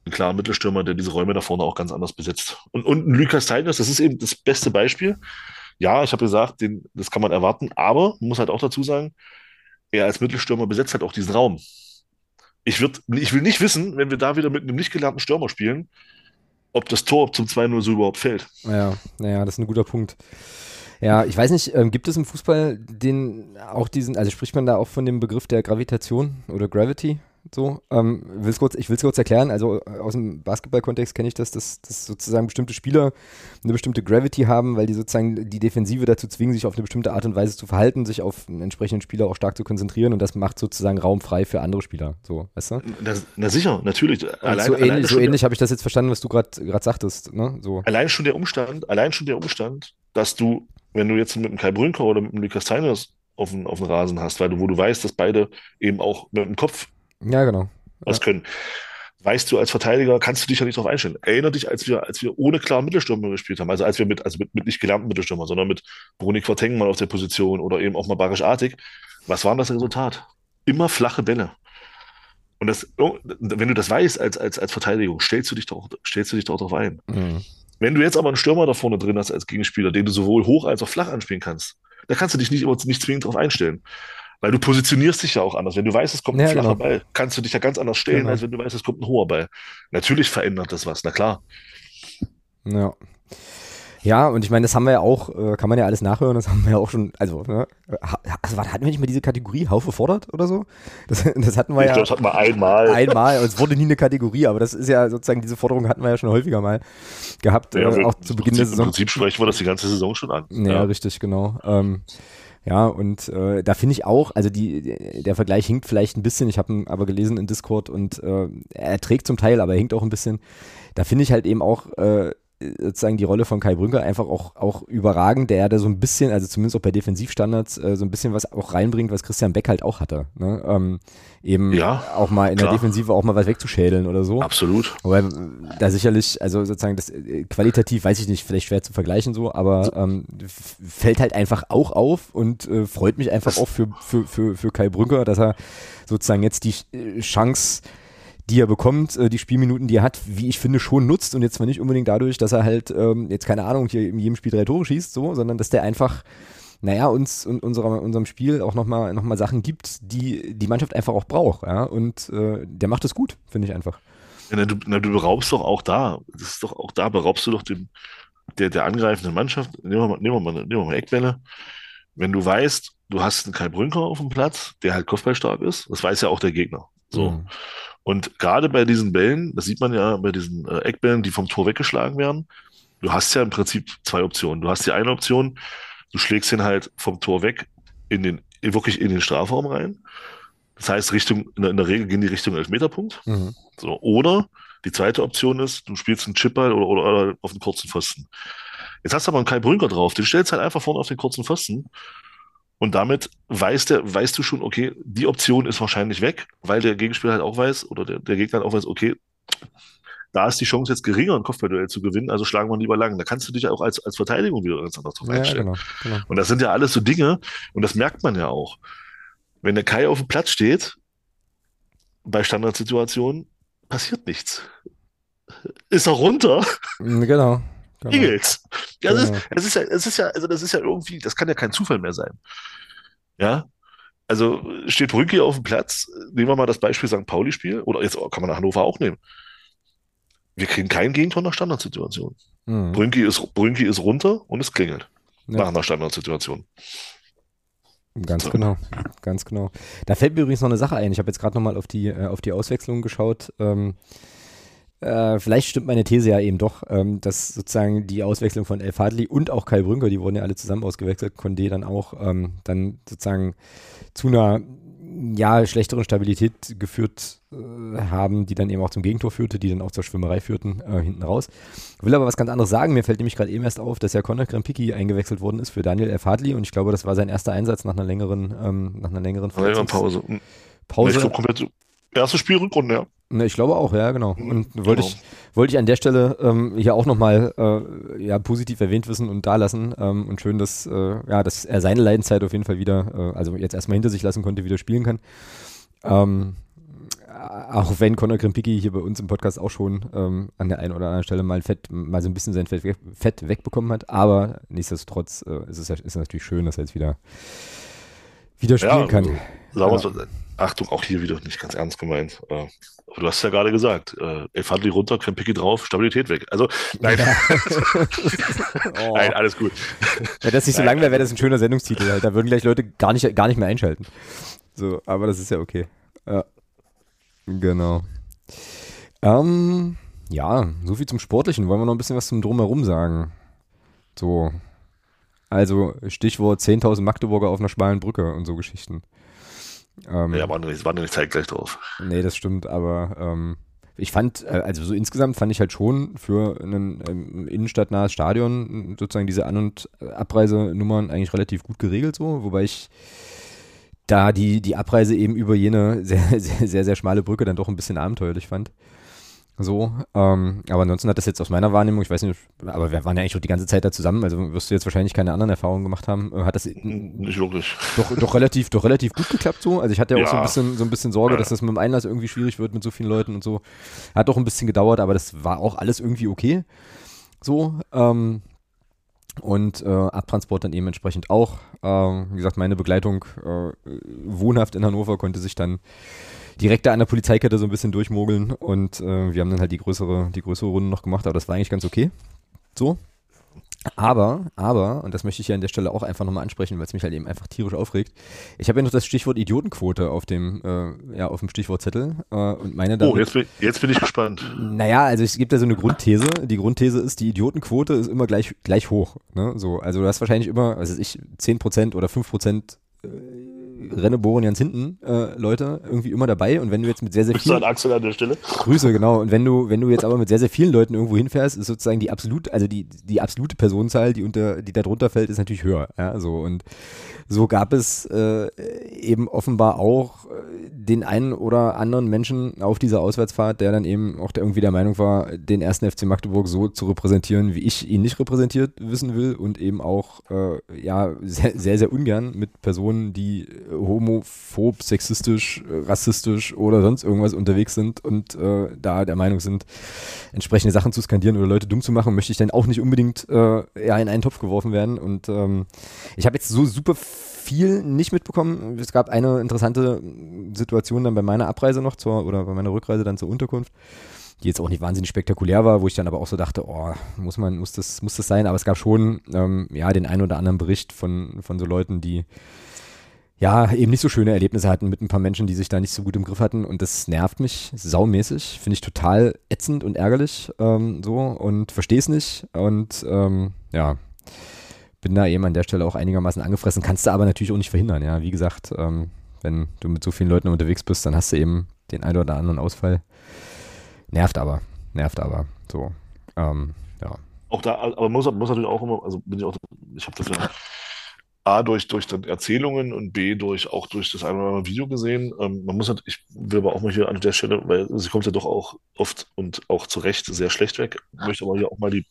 einen klaren Mittelstürmer, der diese Räume da vorne auch ganz anders besetzt. Und, und Lukas Teigners, das ist eben das beste Beispiel. Ja, ich habe gesagt, den, das kann man erwarten, aber man muss halt auch dazu sagen, er als Mittelstürmer besetzt halt auch diesen Raum. Ich, würd, ich will nicht wissen, wenn wir da wieder mit einem nicht gelernten Stürmer spielen, ob das Tor zum 2-0 so überhaupt fällt. Ja, naja, das ist ein guter Punkt. Ja, ich weiß nicht, ähm, gibt es im Fußball den auch diesen, also spricht man da auch von dem Begriff der Gravitation oder Gravity? So, ähm, will's kurz, ich will es kurz erklären. Also äh, aus dem Basketball-Kontext kenne ich das, dass, dass sozusagen bestimmte Spieler eine bestimmte Gravity haben, weil die sozusagen die Defensive dazu zwingen, sich auf eine bestimmte Art und Weise zu verhalten, sich auf einen entsprechenden Spieler auch stark zu konzentrieren und das macht sozusagen Raum frei für andere Spieler. So, weißt du? Na, na sicher, natürlich. Allein, so ähnlich, so ähnlich habe ich das jetzt verstanden, was du gerade sagtest. Ne? So. Allein schon der Umstand, allein schon der Umstand, dass du wenn du jetzt mit einem Kai Brünker oder mit einem Lukas Teiners auf dem, auf Rasen hast, weil du, wo du weißt, dass beide eben auch mit dem Kopf ja, genau. was ja. können, weißt du als Verteidiger, kannst du dich ja nicht darauf einstellen. Erinner dich, als wir, als wir ohne klaren Mittelstürmer gespielt haben, also als wir mit, also mit, mit nicht gelernten Mittelstürmer, sondern mit Bruni Quateng mal auf der Position oder eben auch mal Barisch Artig, was war das Resultat? Immer flache Bälle. Und das, wenn du das weißt als, als, als Verteidigung, stellst du dich doch, stellst du dich doch darauf ein. Mhm. Wenn du jetzt aber einen Stürmer da vorne drin hast als Gegenspieler, den du sowohl hoch als auch flach anspielen kannst, da kannst du dich nicht, nicht zwingend darauf einstellen. Weil du positionierst dich ja auch anders. Wenn du weißt, es kommt ein ja, flacher genau. Ball, kannst du dich ja ganz anders stellen, genau. als wenn du weißt, es kommt ein hoher Ball. Natürlich verändert das was, na klar. Ja. Ja, und ich meine, das haben wir ja auch, äh, kann man ja alles nachhören, das haben wir ja auch schon, also, ne, also hatten wir nicht mal diese Kategorie Haufe fordert oder so? Das, das hatten wir ich ja. glaube, das hatten wir einmal. Einmal, und es wurde nie eine Kategorie, aber das ist ja sozusagen, diese Forderung hatten wir ja schon häufiger mal gehabt, Ja, äh, auch zu Beginn der Prinzip- Saison. Im Prinzip sprechen wir das die ganze Saison schon an. Ja, richtig, genau. Ähm, ja, und äh, da finde ich auch, also die, der Vergleich hinkt vielleicht ein bisschen, ich habe ihn aber gelesen in Discord und äh, er trägt zum Teil, aber er hinkt auch ein bisschen. Da finde ich halt eben auch äh, sozusagen die Rolle von Kai Brünker einfach auch, auch überragend, der ja da so ein bisschen, also zumindest auch bei Defensivstandards, äh, so ein bisschen was auch reinbringt, was Christian Beck halt auch hatte. Ne? Ähm, eben Ja, auch mal in der klar. Defensive auch mal was wegzuschädeln oder so. Absolut. Wobei da sicherlich, also sozusagen das äh, qualitativ, weiß ich nicht, vielleicht schwer zu vergleichen so, aber ähm, fällt halt einfach auch auf und äh, freut mich einfach auch für, für, für, für Kai Brünker, dass er sozusagen jetzt die äh, Chance, die er bekommt, äh, die Spielminuten, die er hat, wie ich finde, schon nutzt und jetzt zwar nicht unbedingt dadurch, dass er halt ähm, jetzt keine Ahnung hier in jedem Spiel drei Tore schießt, so, sondern dass der einfach naja, uns und unserer, unserem Spiel auch nochmal noch mal Sachen gibt, die die Mannschaft einfach auch braucht, ja, und äh, der macht es gut, finde ich einfach. Ja, na, du, na, du beraubst doch auch da, das ist doch auch da, beraubst du doch dem, der, der angreifenden Mannschaft, nehmen wir mal, nehmen wir mal, nehmen wir mal Eckbälle. Wenn du weißt, du hast einen Kai Brünker auf dem Platz, der halt kopfballstark ist, das weiß ja auch der Gegner. So. Mhm. Und gerade bei diesen Bällen, das sieht man ja bei diesen äh, Eckbällen, die vom Tor weggeschlagen werden, du hast ja im Prinzip zwei Optionen. Du hast die eine Option, du schlägst ihn halt vom Tor weg in den, wirklich in den Strafraum rein. Das heißt, Richtung, in der, Regel gehen die Richtung Elfmeterpunkt. Mhm. So, oder die zweite Option ist, du spielst einen Chipball oder, oder, oder auf den kurzen Pfosten. Jetzt hast du aber einen Kai Brünker drauf, den stellst halt einfach vorne auf den kurzen Pfosten. Und damit weißt, der, weißt du schon, okay, die Option ist wahrscheinlich weg, weil der Gegenspieler halt auch weiß, oder der, der Gegner halt auch weiß, okay, da ist die Chance jetzt geringer, ein Kopfballduell zu gewinnen, also schlagen wir lieber lang. Da kannst du dich ja auch als, als Verteidigung wieder ganz anders drauf Ja, einstellen. genau, genau. Und das sind ja alles so Dinge, und das merkt man ja auch. Wenn der Kai auf dem Platz steht, bei Standardsituationen, passiert nichts. Ist er runter, Genau. Genau. Eagles. Ja, das, Genau. ist, das ist ja, das ist ja, also das ist ja irgendwie, das kann ja kein Zufall mehr sein. Ja. Also steht Brünke auf dem Platz, nehmen wir mal das Beispiel St. Pauli-Spiel, oder jetzt kann man Hannover auch nehmen. Wir kriegen kein Gegentor nach Standardsituation. Mhm. Brünke ist, Brünke ist runter und es klingelt. Ja. Nach einer Standardsituation. Ganz So. genau, ganz genau. Da fällt mir übrigens noch eine Sache ein. Ich habe jetzt gerade nochmal auf die, äh, auf die Auswechslung geschaut. Ähm, äh, vielleicht stimmt meine These ja eben doch, ähm, dass sozusagen die Auswechslung von El Fadli und auch Kai Brünker, die wurden ja alle zusammen ausgewechselt, Condé dann auch, ähm, dann sozusagen zu einer ja, schlechteren Stabilität geführt äh, haben, die dann eben auch zum Gegentor führte, die dann auch zur Schwimmerei führten, äh, hinten raus. Will aber was ganz anderes sagen. Mir fällt nämlich gerade eben erst auf, dass ja Conor Krempicki eingewechselt worden ist für Daniel El Fadli und ich glaube, das war sein erster Einsatz nach einer längeren, ähm, nach einer längeren Längere Verletzungs- Pause. Ich Pause. glaube, komplett erstes Spiel Rückrunde, ja. Ne, ich glaube auch, ja, genau. Und wollte Genau. ich, wollte ich an der Stelle ähm, hier auch nochmal äh, ja, positiv erwähnt wissen und da lassen. Ähm, und schön, dass, äh, ja, dass er seine Leidenszeit auf jeden Fall wieder, äh, also jetzt erstmal hinter sich lassen konnte, wieder spielen kann. Ähm, auch wenn Conor Krempicki hier bei uns im Podcast auch schon ähm, an der einen oder anderen Stelle mal Fett, mal so ein bisschen sein Fett, weg, Fett wegbekommen hat, aber nichtsdestotrotz äh, ist es ja- ist natürlich schön, dass er jetzt wieder, wieder spielen Ja, kann. Sagen wir mal so, Achtung, auch hier wieder nicht ganz ernst gemeint. Äh, aber du hast ja gerade gesagt, äh, El Fadli runter, Krempicki drauf, Stabilität weg. Also, nein, Oh. nein, alles gut. Wenn das nicht so Nein, lang wäre, wäre das ein schöner Sendungstitel. Halt. Da würden gleich Leute gar nicht, gar nicht mehr einschalten. So, aber das ist ja okay. Ja. Genau. Ähm, ja, so viel zum Sportlichen. Wollen wir noch ein bisschen was zum Drumherum sagen? So. Also, Stichwort 10.000 Magdeburger auf einer schmalen Brücke und so Geschichten. Ähm, Ja, nicht, waren ja nicht zeitgleich drauf. Nee, das stimmt, aber ähm, ich fand, äh, also so insgesamt fand ich halt schon für ein ähm, innenstadtnahes Stadion sozusagen diese An- und äh, Abreisenummern eigentlich relativ gut geregelt so, wobei ich da die, die Abreise eben über jene sehr, sehr, sehr, sehr schmale Brücke dann doch ein bisschen abenteuerlich fand. So, ähm, aber ansonsten hat das jetzt aus meiner Wahrnehmung, ich weiß nicht, aber wir waren ja eigentlich schon die ganze Zeit da zusammen, also wirst du jetzt wahrscheinlich keine anderen Erfahrungen gemacht haben, äh, hat das Nicht wirklich. doch, doch relativ, doch relativ gut geklappt so. Also ich hatte ja auch so ein Ja. bisschen, so ein bisschen Sorge, Ja. dass das mit dem Einlass irgendwie schwierig wird mit so vielen Leuten und so. Hat doch ein bisschen gedauert, aber das war auch alles irgendwie okay. So, ähm, und äh, Abtransport dann eben entsprechend auch. Ähm, wie gesagt, meine Begleitung äh, wohnhaft in Hannover konnte sich dann direkt da an der Polizeikette so ein bisschen durchmogeln und äh, wir haben dann halt die größere, die größere Runde noch gemacht, aber das war eigentlich ganz okay. So. Aber, aber, und das möchte ich hier an der Stelle auch einfach nochmal ansprechen, weil es mich halt eben einfach tierisch aufregt. Ich habe ja noch das Stichwort Idiotenquote auf dem, äh, ja, auf dem Stichwortzettel äh, und meine Oh, jetzt bin, jetzt bin ich gespannt. Naja, also es gibt ja so eine Grundthese. Die Grundthese ist, die Idiotenquote ist immer gleich, gleich hoch. Ne? So, also du hast wahrscheinlich immer, was weiß ich, 10% oder 5% äh, Rennebohren ganz hinten äh, Leute irgendwie immer dabei und wenn du jetzt mit sehr, sehr Grüße an vielen Axel an der Stelle. Grüße, genau. Und wenn du, wenn du jetzt aber mit sehr, sehr vielen Leuten irgendwo hinfährst, ist sozusagen die absolute, also die, die absolute Personenzahl, die unter, die da drunter fällt, ist natürlich höher. Ja, so und so gab es äh, eben offenbar auch äh, den einen oder anderen Menschen auf dieser Auswärtsfahrt, der dann eben auch der irgendwie der Meinung war, den ersten FC Magdeburg so zu repräsentieren, wie ich ihn nicht repräsentiert wissen will und eben auch äh, ja sehr, sehr, sehr ungern mit Personen, die homophob, sexistisch, rassistisch oder sonst irgendwas unterwegs sind und äh, da der Meinung sind, entsprechende Sachen zu skandieren oder Leute dumm zu machen, möchte ich dann auch nicht unbedingt äh, ja, in einen Topf geworfen werden. Und ähm, ich habe jetzt so super viel nicht mitbekommen. Es gab eine interessante Situation dann bei meiner Abreise noch zur, oder bei meiner Rückreise dann zur Unterkunft, die jetzt auch nicht wahnsinnig spektakulär war, wo ich dann aber auch so dachte, oh, muss man, muss das, muss das sein? Aber es gab schon ähm, ja den einen oder anderen Bericht von, von so Leuten, die ja, eben nicht so schöne Erlebnisse hatten mit ein paar Menschen, die sich da nicht so gut im Griff hatten. Und das nervt mich saumäßig, finde ich total ätzend und ärgerlich ähm, so. Und verstehe es nicht. Und ähm, ja, bin da eben an der Stelle auch einigermaßen angefressen, kannst du aber natürlich auch nicht verhindern, ja, wie gesagt, ähm, wenn du mit so vielen Leuten unterwegs bist, dann hast du eben den einen oder anderen Ausfall, nervt aber, nervt aber, so, ähm, ja. Auch da, aber muss, muss natürlich auch immer, also bin ich auch, ich habe das ja A, durch, durch dann Erzählungen und B, durch, auch durch das eine oder andere Video gesehen. Ähm, man muss halt, ich will aber auch mal hier an der Stelle, weil sie kommt ja doch auch oft und auch zu Recht sehr schlecht weg, möchte aber hier auch mal die,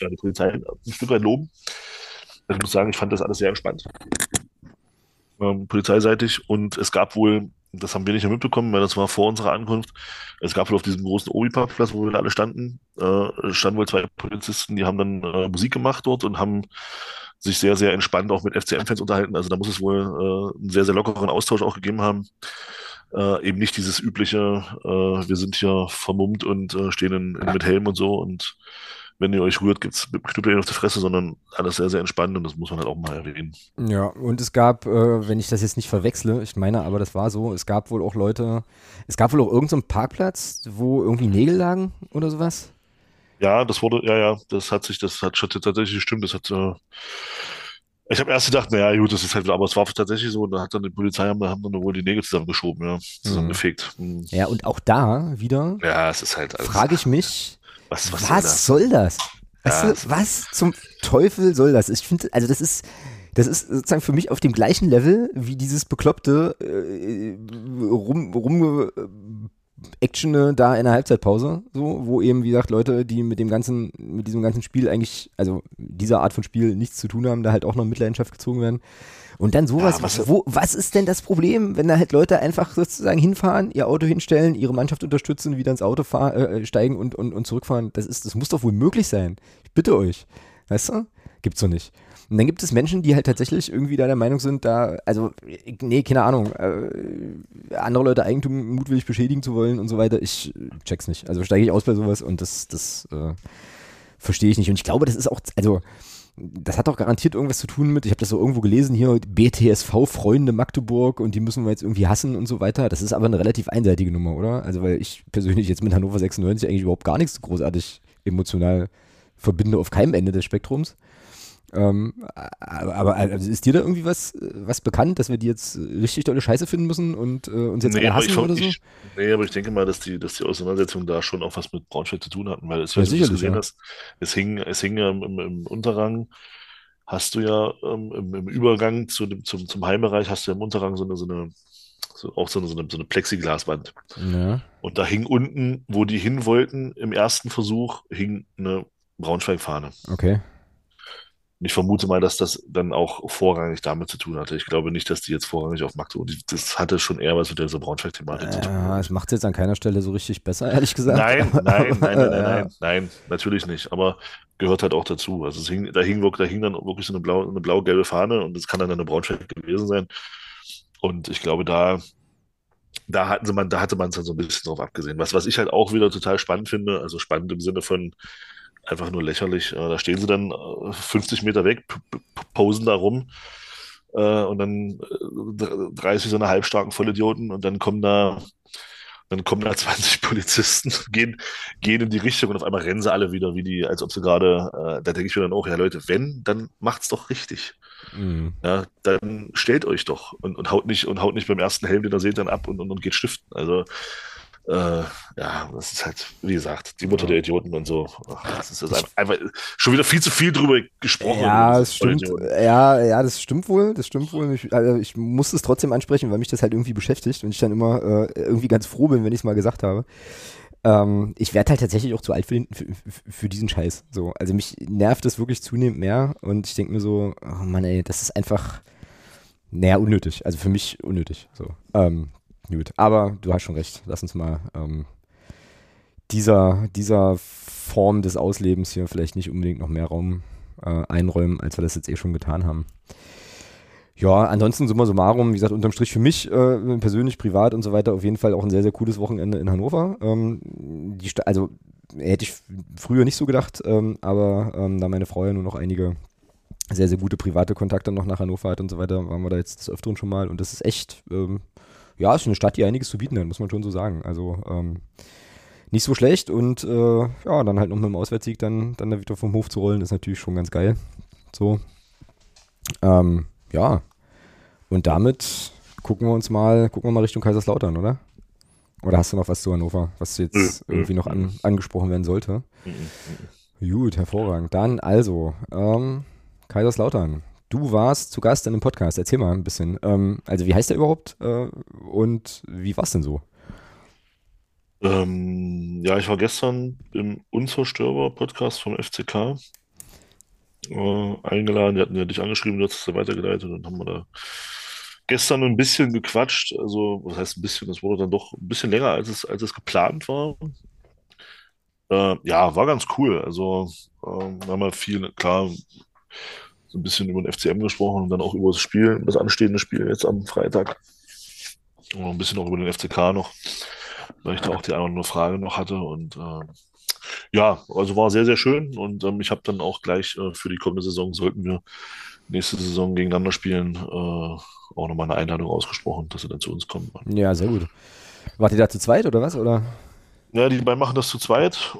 ja, die Polizei ein Stück weit loben. Also ich muss sagen, ich fand das alles sehr entspannt. Ähm, polizeiseitig und es gab wohl, das haben wir nicht mehr mitbekommen, weil das war vor unserer Ankunft, es gab wohl auf diesem großen Obi-Parkplatz, wo wir alle standen, äh, standen wohl zwei Polizisten, die haben dann äh, Musik gemacht dort und haben sich sehr, sehr entspannt auch mit FCM-Fans unterhalten. Also da muss es wohl äh, einen sehr, sehr lockeren Austausch auch gegeben haben. Äh, eben nicht dieses übliche, äh, wir sind hier vermummt und äh, stehen in, in, mit Helm und so und wenn ihr euch rührt, gibt's Knüppel auf die Fresse, sondern alles sehr, sehr entspannt und das muss man halt auch mal erwähnen. Ja, und es gab, äh, wenn ich das jetzt nicht verwechsle, ich meine aber, das war so, es gab wohl auch Leute, es gab wohl auch irgendeinen so Parkplatz, wo irgendwie Nägel lagen oder sowas. Ja, das wurde, ja, ja, das hat sich, das hat schon tatsächlich gestimmt. Das hat, äh, ich habe erst gedacht, naja, gut, das ist halt, aber es war tatsächlich so, und da hat dann die Polizei, haben, haben dann wohl die Nägel zusammengeschoben, ja, zusammengefegt. Mhm. Ja, und auch da wieder, ja, es ist halt, alles, frage ich mich, was, was, was soll das? Weißt ja, du, was zum Teufel soll das? Ich finde, also das ist, das ist sozusagen für mich auf dem gleichen Level wie dieses bekloppte äh, rum, rum Action da in der Halbzeitpause, so, wo eben, wie gesagt, Leute, die mit dem ganzen, mit diesem ganzen Spiel eigentlich, also dieser Art von Spiel nichts zu tun haben, da halt auch noch in Mitleidenschaft gezogen werden. Und dann sowas, ja, was, wo, was ist denn das Problem, wenn da halt Leute einfach sozusagen hinfahren, ihr Auto hinstellen, ihre Mannschaft unterstützen, wieder ins Auto fahr, äh, steigen und, und, und zurückfahren? Das ist, das muss doch wohl möglich sein. Ich bitte euch. Weißt du? Gibt's doch nicht. Und dann gibt es Menschen, die halt tatsächlich irgendwie da der Meinung sind, da, also, nee, keine Ahnung, äh, andere Leute Eigentum mutwillig beschädigen zu wollen und so weiter. Ich check's nicht. Also steige ich aus bei sowas und das, das äh, verstehe ich nicht. Und ich glaube, das ist auch, also, das hat doch garantiert irgendwas zu tun mit, ich habe das so irgendwo gelesen hier, BTSV-Freunde Magdeburg und die müssen wir jetzt irgendwie hassen und so weiter. Das ist aber eine relativ einseitige Nummer, oder? Also, weil ich persönlich jetzt mit Hannover 96 eigentlich überhaupt gar nichts großartig emotional verbinde auf keinem Ende des Spektrums. Ähm, aber also ist dir da irgendwie was, was bekannt, dass wir die jetzt richtig tolle Scheiße finden müssen und äh, uns jetzt nee, hassen ich, oder so? Ich, nee, aber ich denke mal, dass die, dass die Auseinandersetzungen da schon auch was mit Braunschweig zu tun hatten, weil es, ja, sicherlich, gesehen ja. hast, es hing, es hing ja im, im Unterrang, hast du ja ähm, im, im, Übergang zu dem, zum, zum Heimbereich, hast du ja im Unterrang so eine, so eine so, auch so eine, so eine, so eine Plexiglaswand. Ja. Und da hing unten, wo die hin wollten, im ersten Versuch, hing eine Braunschweig-Fahne. Okay. Und ich vermute mal, dass das dann auch vorrangig damit zu tun hatte. Ich glaube nicht, dass die jetzt vorrangig auf Magdeburg. Das hatte schon eher was mit dieser Braunschweig-Thematik zu tun. Ja, es macht es jetzt an keiner Stelle so richtig besser, ehrlich gesagt. Nein, nein, nein, nein, nein, nein, nein, natürlich nicht. Aber gehört halt auch dazu. Also es hing, da hing da hing dann wirklich so eine blau, eine blau-gelbe Fahne und das kann dann eine Braunschweig gewesen sein. Und ich glaube, da, da hatten sie man, da hatte man es dann so ein bisschen drauf abgesehen. Was, was ich halt auch wieder total spannend finde, also spannend im Sinne von, einfach nur lächerlich. Äh, da stehen sie dann äh, 50 Meter weg, posen da rum äh, und dann äh, 30 so eine halbstarken Vollidioten und dann kommen da dann kommen da 20 Polizisten, gehen, gehen in die Richtung und auf einmal rennen sie alle wieder, wie die, als ob sie gerade, äh, da denke ich mir dann auch, ja Leute, wenn, dann macht's doch richtig. Mhm. Ja, dann stellt euch doch und, und haut nicht und haut nicht beim ersten Helm, den ihr seht, dann ab und, und, und geht stiften. Also äh, ja, das ist halt, wie gesagt, die Mutter ja. der Idioten und so. Das ist einfach schon wieder viel zu viel drüber gesprochen. Ja, das stimmt. Ja, ja, das stimmt wohl. Das stimmt wohl. Ich, also ich muss es trotzdem ansprechen, weil mich das halt irgendwie beschäftigt und ich dann immer äh, irgendwie ganz froh bin, wenn ich es mal gesagt habe. Ähm, ich werde halt tatsächlich auch zu alt für, den, für, für, diesen Scheiß. So. Also mich nervt das wirklich zunehmend mehr und ich denke mir so, oh Mann, ey, das ist einfach, naja, unnötig. Also für mich unnötig. So. Ähm, Gut, aber du hast schon recht. Lass uns mal ähm, dieser, dieser Form des Auslebens hier vielleicht nicht unbedingt noch mehr Raum äh, einräumen, als wir das jetzt eh schon getan haben. Ja, ansonsten summa summarum, wie gesagt, unterm Strich für mich äh, persönlich, privat und so weiter auf jeden Fall auch ein sehr, sehr cooles Wochenende in Hannover. Ähm, also hätte ich früher nicht so gedacht, ähm, aber ähm, da meine Frau ja nur noch einige sehr, sehr gute private Kontakte noch nach Hannover hat und so weiter, waren wir da jetzt des Öfteren schon mal und das ist echt ähm, ja, ist eine Stadt, die einiges zu bieten hat, muss man schon so sagen. Also ähm, nicht so schlecht und äh, ja, dann halt noch mit dem Auswärtssieg dann, dann da wieder vom Hof zu rollen, ist natürlich schon ganz geil. So. Ähm, ja. Und damit gucken wir uns mal, gucken wir mal Richtung Kaiserslautern, oder? Oder hast du noch was zu Hannover, was jetzt irgendwie noch an, angesprochen werden sollte? Gut, hervorragend. Dann also, ähm, Kaiserslautern. Du warst zu Gast in einem Podcast. Erzähl mal ein bisschen. Ähm, also, wie heißt der überhaupt äh, und wie war es denn so? Ähm, ja, ich war gestern im Unzerstörbar-Podcast vom FCK äh, eingeladen. Die hatten ja dich angeschrieben, du hast es ja weitergeleitet und dann haben wir da gestern ein bisschen gequatscht. Also, was heißt ein bisschen? Das wurde dann doch ein bisschen länger, als es, als es geplant war. Äh, ja, war ganz cool. Also, äh, haben wir viel, klar, so ein bisschen über den FCM gesprochen und dann auch über das Spiel, das anstehende Spiel jetzt am Freitag. Und ein bisschen auch über den FCK noch, weil ich da auch die eine oder andere Frage noch hatte. Und äh, ja, also war sehr, sehr schön. Und ähm, ich habe dann auch gleich äh, für die kommende Saison, sollten wir nächste Saison gegeneinander spielen, äh, auch nochmal eine Einladung ausgesprochen, dass sie dann zu uns kommen. Ja, sehr gut. Wart ihr da zu zweit oder was? Oder? Ja, die beiden machen das zu zweit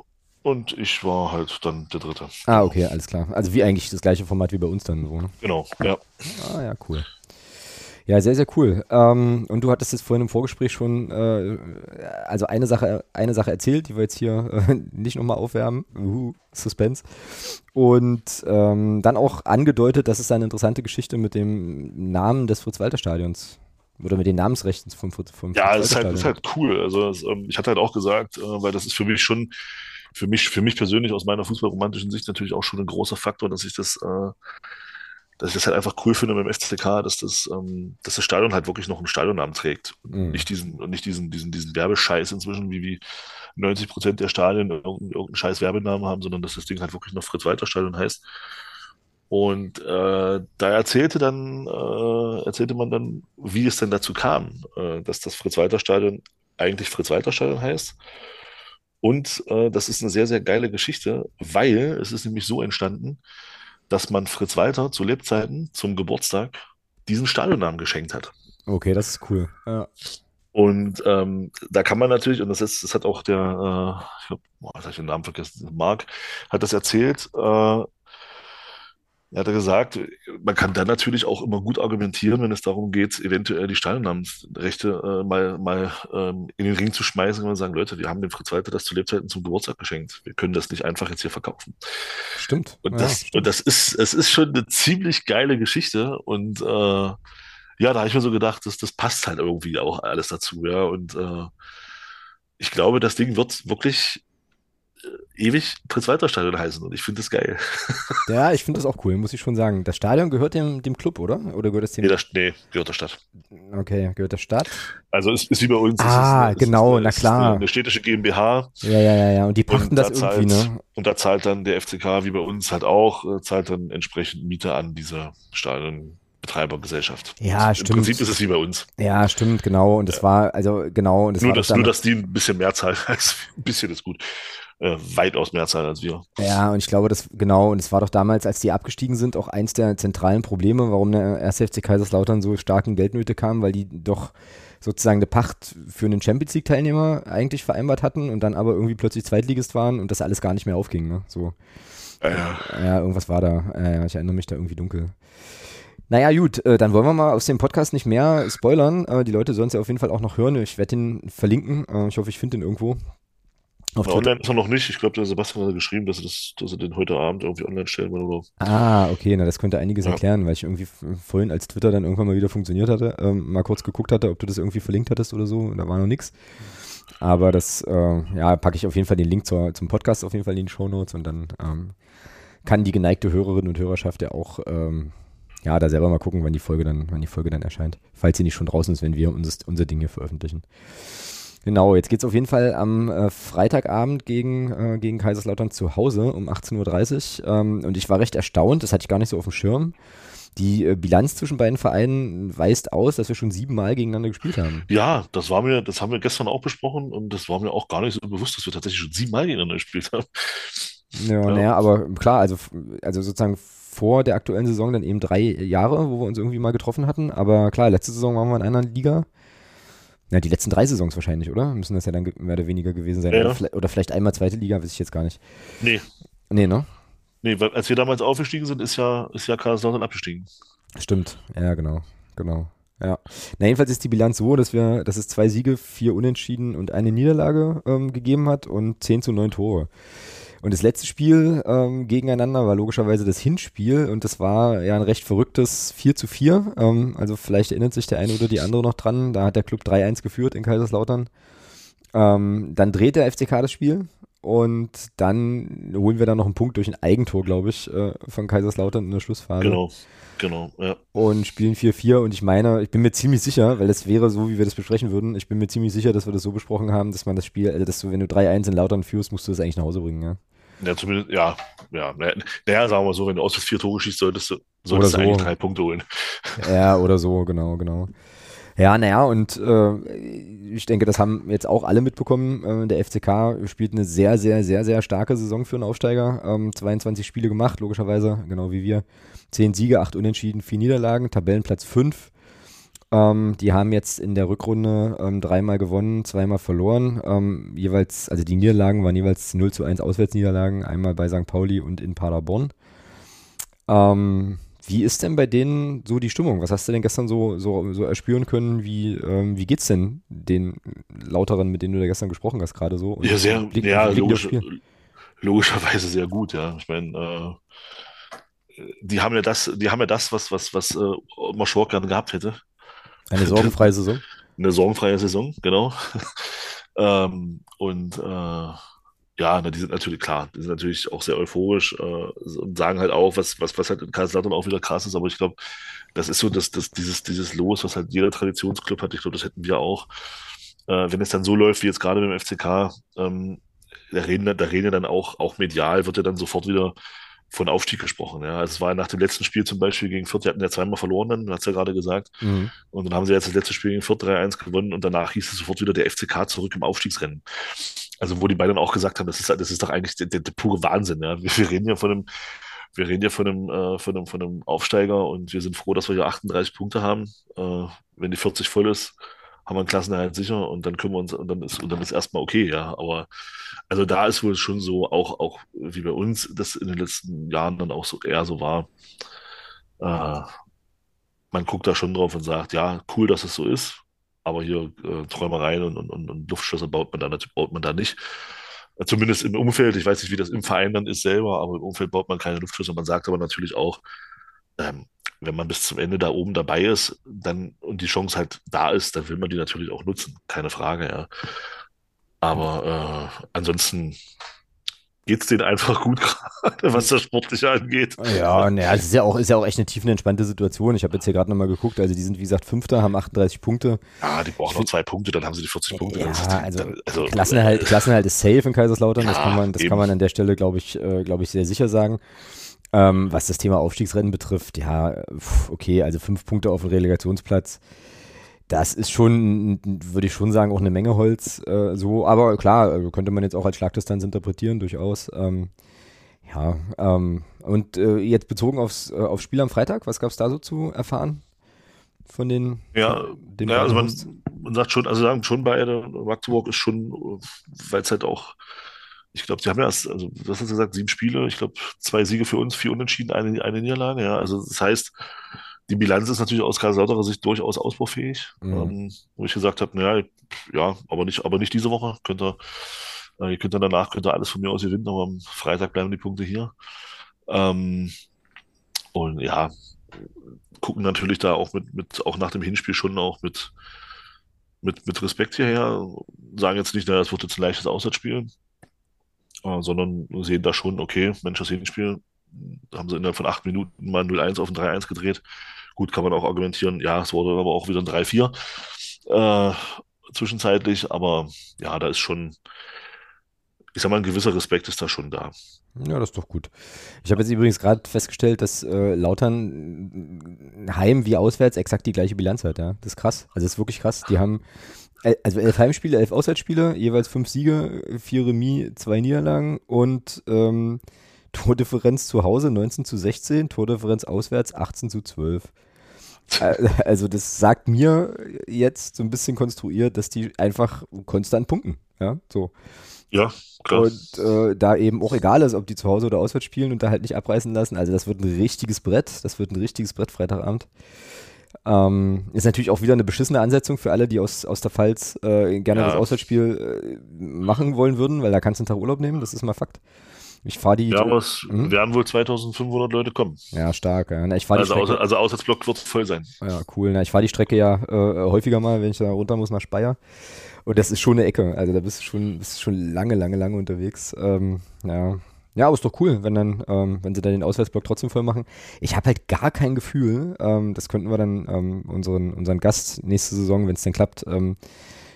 und ich war halt dann der Dritte. Ah, okay, alles klar. Also wie eigentlich das gleiche Format wie bei uns dann so, ne? Genau, ja. Ah, ja, cool. Ja, sehr, sehr cool. Ähm, und du hattest jetzt vorhin im Vorgespräch schon äh, also eine Sache, eine Sache erzählt, die wir jetzt hier äh, nicht nochmal aufwärmen. Uhu, Suspense. Und ähm, dann auch angedeutet, dass es eine interessante Geschichte mit dem Namen des Fritz-Walter-Stadions oder mit den Namensrechten vom, vom Ja, es ist halt, ist halt cool. Also es, ähm, ich hatte halt auch gesagt, äh, weil das ist für mich schon für mich, für mich persönlich aus meiner fußballromantischen Sicht natürlich auch schon ein großer Faktor, dass ich das, äh, dass ich das halt einfach cool finde beim FCK, dass das, ähm, dass das Stadion halt wirklich noch einen Stadionnamen trägt und mhm. nicht diesen, und nicht diesen, diesen, diesen Werbescheiß inzwischen, wie, wie 90 Prozent der Stadien irgendeinen, irgendeinen scheiß Werbenamen haben, sondern dass das Ding halt wirklich noch Fritz-Walter-Stadion heißt. Und äh, da erzählte dann, äh, erzählte man dann, wie es denn dazu kam, äh, dass das Fritz-Walter-Stadion eigentlich Fritz-Walter-Stadion heißt und äh, das ist eine sehr, sehr geile Geschichte, weil es ist nämlich so entstanden, dass man Fritz Walter zu Lebzeiten zum Geburtstag diesen Stadionnamen geschenkt hat. Okay, das ist cool. Ja. Und ähm, da kann man natürlich, und das ist, das hat auch der, äh, ich glaube, habe ich den Namen vergessen, Marc, hat das erzählt, äh, er hatte gesagt, man kann dann natürlich auch immer gut argumentieren, wenn es darum geht, eventuell die Stadionnamensrechte äh, mal, mal ähm, in den Ring zu schmeißen und sagen, Leute, wir haben dem Fritz Walter das zu Lebzeiten zum Geburtstag geschenkt. Wir können das nicht einfach jetzt hier verkaufen. Stimmt. Und das, ja, stimmt. Und das ist, es ist schon eine ziemlich geile Geschichte und äh, ja, da habe ich mir so gedacht, das, das passt halt irgendwie auch alles dazu, ja. Und äh, ich glaube, das Ding wird wirklich ewig Fritz-Walter-Stadion heißen und ich finde das geil. Ja, ich finde das auch cool, muss ich schon sagen. Das Stadion gehört dem, dem Club, oder? Oder gehört es dem? Nee, das, nee, gehört der Stadt. Okay, gehört der Stadt. Also ist, ist wie bei uns. Ah, ist, genau, eine, na klar. Eine, eine, städtische GmbH. Ja, ja, ja, ja. Und die pachten und das da irgendwie, zahlt, ne? Und da zahlt dann der FCK, wie bei uns halt auch, äh, zahlt dann entsprechend Miete an diese Stadion. Betreibergesellschaft. Ja, also stimmt. Im Prinzip ist es wie bei uns. Ja, stimmt, genau. Und es ja. war, also genau. Und nur, dass, nur, dass die ein bisschen mehr zahlen als ein bisschen ist gut. Äh, weitaus mehr zahlen als wir. Ja, und ich glaube, das genau, und es war doch damals, als die abgestiegen sind, auch eins der zentralen Probleme, warum der 1. FC Kaiserslautern so stark in Geldnöte kam, weil die doch sozusagen eine Pacht für einen Champions League-Teilnehmer eigentlich vereinbart hatten und dann aber irgendwie plötzlich Zweitligist waren und das alles gar nicht mehr aufging. Ne? So. Ja. ja, irgendwas war da. Ja, ich erinnere mich da irgendwie dunkel. Naja, gut, äh, dann wollen wir mal aus dem Podcast nicht mehr spoilern. Äh, die Leute sollen es ja auf jeden Fall auch noch hören. Ich werde den verlinken. Äh, ich hoffe, ich finde den irgendwo. Auf ja, online ist er noch nicht. Ich glaube, der Sebastian hat geschrieben, dass er, das, dass er den heute Abend irgendwie online stellen will. Oder? Ah, okay, na das könnte einiges ja. erklären, weil ich irgendwie vorhin, als Twitter dann irgendwann mal wieder funktioniert hatte, ähm, mal kurz geguckt hatte, ob du das irgendwie verlinkt hattest oder so. Da war noch nichts. Aber das, äh, ja, packe ich auf jeden Fall den Link zur, zum Podcast auf jeden Fall in die Show Notes und dann ähm, kann die geneigte Hörerin und Hörerschaft ja auch ähm, ja, da selber mal gucken, wann die Folge dann, wann die Folge dann erscheint. Falls sie nicht schon draußen ist, wenn wir uns, unser Ding hier veröffentlichen. Genau, jetzt geht es auf jeden Fall am äh, Freitagabend gegen, äh, gegen Kaiserslautern zu Hause um 18.30 Uhr. Ähm, und ich war recht erstaunt, das hatte ich gar nicht so auf dem Schirm. Die äh, Bilanz zwischen beiden Vereinen weist aus, dass wir schon siebenmal gegeneinander gespielt haben. Ja, das war mir, das haben wir gestern auch besprochen und das war mir auch gar nicht so bewusst, dass wir tatsächlich schon siebenmal gegeneinander gespielt haben. Ja, ja. naja, aber klar, also, also sozusagen vor der aktuellen Saison dann eben drei Jahre, wo wir uns irgendwie mal getroffen hatten. Aber klar, letzte Saison waren wir in einer Liga. Ja, die letzten drei Saisons wahrscheinlich, oder? Müssen das ja dann mehr oder weniger gewesen sein. Ja. Oder, vielleicht, oder, vielleicht, einmal zweite Liga, weiß ich jetzt gar nicht. Nee. Nee, ne? Nee, weil als wir damals aufgestiegen sind, ist ja, ist ja Kaiserslautern abgestiegen. Stimmt, ja, genau, genau. Ja. Na, jedenfalls ist die Bilanz so, dass wir, dass es zwei Siege, vier Unentschieden und eine Niederlage ähm, gegeben hat und 10 zu 9 Tore. Und das letzte Spiel ähm, gegeneinander war logischerweise das Hinspiel und das war ja ein recht verrücktes 4 zu 4. Ähm, also vielleicht erinnert sich der eine oder die andere noch dran. Da hat der Club 3-1 geführt in Kaiserslautern. Ähm, dann dreht der FCK das Spiel und dann holen wir da noch einen Punkt durch ein Eigentor, glaube ich, äh, von Kaiserslautern in der Schlussphase. Genau, genau, ja. Und spielen 4-4 und ich meine, ich bin mir ziemlich sicher, weil das wäre so, wie wir das besprechen würden, ich bin mir ziemlich sicher, dass wir das so besprochen haben, dass man das Spiel, also dass du, wenn du 3-1 in Lautern führst, musst du das eigentlich nach Hause bringen, ja. Ja, zumindest, ja, ja. Naja, sagen wir mal so, wenn du aus vier Tore schießt, solltest du, solltest du eigentlich drei Punkte holen. Ja, oder so, genau, genau. Ja, naja, und äh, ich denke, das haben jetzt auch alle mitbekommen. Äh, der FCK spielt eine sehr, sehr, sehr, sehr starke Saison für einen Aufsteiger. Ähm, 22 Spiele gemacht, logischerweise, genau wie wir. Zehn Siege, acht Unentschieden, vier Niederlagen, Tabellenplatz fünf. Ähm, die haben jetzt in der Rückrunde ähm, dreimal gewonnen, zweimal verloren. Ähm, jeweils, also die Niederlagen waren jeweils 0 zu 1 Auswärtsniederlagen, einmal bei St. Pauli und in Paderborn. Ähm, wie ist denn bei denen so die Stimmung? Was hast du denn gestern so, so, so erspüren können? Wie, ähm, wie geht's denn den Lauteren, mit denen du da gestern gesprochen hast, gerade so? ja, sehr, Blick, ja, logisch, logischerweise sehr gut, ja. Ich meine, äh, die haben ja das, die haben ja das, was, was, was äh, Moschor gerne gehabt hätte. Eine sorgenfreie Saison? Eine sorgenfreie Saison, genau. ähm, und äh, ja, die sind natürlich klar, die sind natürlich auch sehr euphorisch äh, und sagen halt auch, was, was, was halt in Kaiserslautern auch wieder krass ist, aber ich glaube, das ist so dass das, dieses, dieses Los, was halt jeder Traditionsclub hat, ich glaube, das hätten wir auch. Äh, wenn es dann so läuft wie jetzt gerade mit dem FCK, ähm, da reden, da reden ja dann auch, auch medial, wird ja dann sofort wieder von Aufstieg gesprochen. Ja. Also es war nach dem letzten Spiel zum Beispiel gegen Fürth, die hatten ja zweimal verloren, dann hat es ja gerade gesagt. Mhm. Und dann haben sie jetzt das letzte Spiel gegen Fürth 3-1 gewonnen und danach hieß es sofort wieder der FCK zurück im Aufstiegsrennen. Also wo die beiden auch gesagt haben, das ist, das ist doch eigentlich der, der, der pure Wahnsinn. Ja. Wir, wir, reden ja von einem, wir reden ja von einem, äh, von, einem, von einem Aufsteiger und wir sind froh, dass wir hier 38 Punkte haben. Äh, wenn die 40 voll ist, haben wir einen Klassenerhalt sicher und dann können wir uns, und dann ist, und dann ist erstmal okay, ja. Aber also da ist wohl schon so, auch, auch wie bei uns das in den letzten Jahren dann auch so eher so war. Äh, man guckt da schon drauf und sagt, ja, cool, dass es so ist, aber hier äh, Träumereien und, und, und Luftschlösser baut man da, baut man da nicht. Zumindest im Umfeld, ich weiß nicht, wie das im Verein dann ist selber, aber im Umfeld baut man keine Luftschlösser. Man sagt aber natürlich auch, ähm, wenn man bis zum Ende da oben dabei ist, dann und die Chance halt da ist, dann will man die natürlich auch nutzen, keine Frage, ja. Aber äh, ansonsten geht es denen einfach gut gerade, was das Sportliche angeht. Ja, naja, es ist ja auch, ist ja auch echt eine tiefenentspannte Situation. Ich habe jetzt hier gerade nochmal geguckt, also die sind wie gesagt Fünfter, haben 38 Punkte. Ja, die brauchen noch zwei Punkte, dann haben sie die 40 Punkte. Ja, also, also Klassenhalt, Klassenhalt ist safe in Kaiserslautern, ja, das kann man, das kann man an der Stelle, glaube ich, äh, glaube ich, sehr sicher sagen. Ähm, was das Thema Aufstiegsrennen betrifft, ja, okay, also fünf Punkte auf dem Relegationsplatz Das ist schon, würde ich schon sagen, auch eine Menge Holz. Äh, so, aber klar, äh, könnte man jetzt auch als Schlagdistanz interpretieren, durchaus. Ähm, ja, ähm, und äh, jetzt bezogen aufs, äh, aufs Spiel am Freitag, was gab es da so zu erfahren? Von den, Ja, den ja, also man, man sagt schon, also sagen schon beide, Magdeburg ist schon, weil es halt auch, ich glaube, sie haben ja erst, also was hast du gesagt, sieben Spiele, ich glaube, zwei Siege für uns, vier Unentschieden, eine, eine Niederlage, ja. Also das heißt, die Bilanz ist natürlich aus Kaiserslauterer Sicht durchaus ausbaufähig, Mhm. ähm, wo ich gesagt habe, naja, ja, aber nicht, aber nicht diese Woche. Könnt ihr, äh, ihr könnt dann danach, könnt ihr alles von mir aus gewinnen, aber am Freitag bleiben die Punkte hier. Ähm, und ja, gucken natürlich da auch mit, mit, auch nach dem Hinspiel schon auch mit, mit, mit Respekt hierher. Sagen jetzt nicht, naja, es wird jetzt ein leichtes Auswärtsspiel, äh, sondern sehen da schon, okay, Mensch, das Hinspiel, da haben sie innerhalb von acht Minuten mal ein 0-1 auf ein 3-1 gedreht. Gut, kann man auch argumentieren, ja, es wurde aber auch wieder ein 3-4 äh, zwischenzeitlich, aber ja, da ist schon, ich sag mal, ein gewisser Respekt ist da schon da. Ja, das ist doch gut. Ich habe jetzt übrigens gerade festgestellt, dass äh, Lautern äh, heim wie auswärts exakt die gleiche Bilanz hat. Ja? Das ist krass. Also das ist wirklich krass. Die haben also elf Heimspiele, elf Auswärtsspiele, jeweils fünf Siege, vier Remis, zwei Niederlagen und ähm, Tordifferenz zu Hause 19 zu 16, Tordifferenz auswärts 18 zu 12. Also das sagt mir jetzt so ein bisschen konstruiert, dass die einfach konstant punkten. Ja, so. Ja, klar. Und äh, da eben auch egal ist, ob die zu Hause oder auswärts spielen und da halt nicht abreißen lassen. Also das wird ein richtiges Brett. Das wird ein richtiges Brett Freitagabend. Ähm, ist natürlich auch wieder eine beschissene Ansetzung für alle, die aus, aus der Pfalz äh, gerne Ja. das Auswärtsspiel äh, machen wollen würden, weil da kannst du einen Tag Urlaub nehmen, das ist mal Fakt. Ich fahre die. Ja, aber es Mhm. werden wohl 2500 Leute kommen. Ja, stark. Ja. Ich die Also, Strecke. also Auswärtsblock wird voll sein. Ja, cool. Na, ich fahre die Strecke ja äh, häufiger mal, wenn ich da runter muss nach Speyer. Und das ist schon eine Ecke. Also da bist du schon, bist schon lange, lange, lange unterwegs. Ähm, ja. ja, aber ist doch cool, wenn dann, ähm, wenn sie dann den Auswärtsblock trotzdem voll machen. Ich habe halt gar kein Gefühl, ähm, das könnten wir dann ähm, unseren, unseren Gast nächste Saison, wenn es denn klappt, ähm,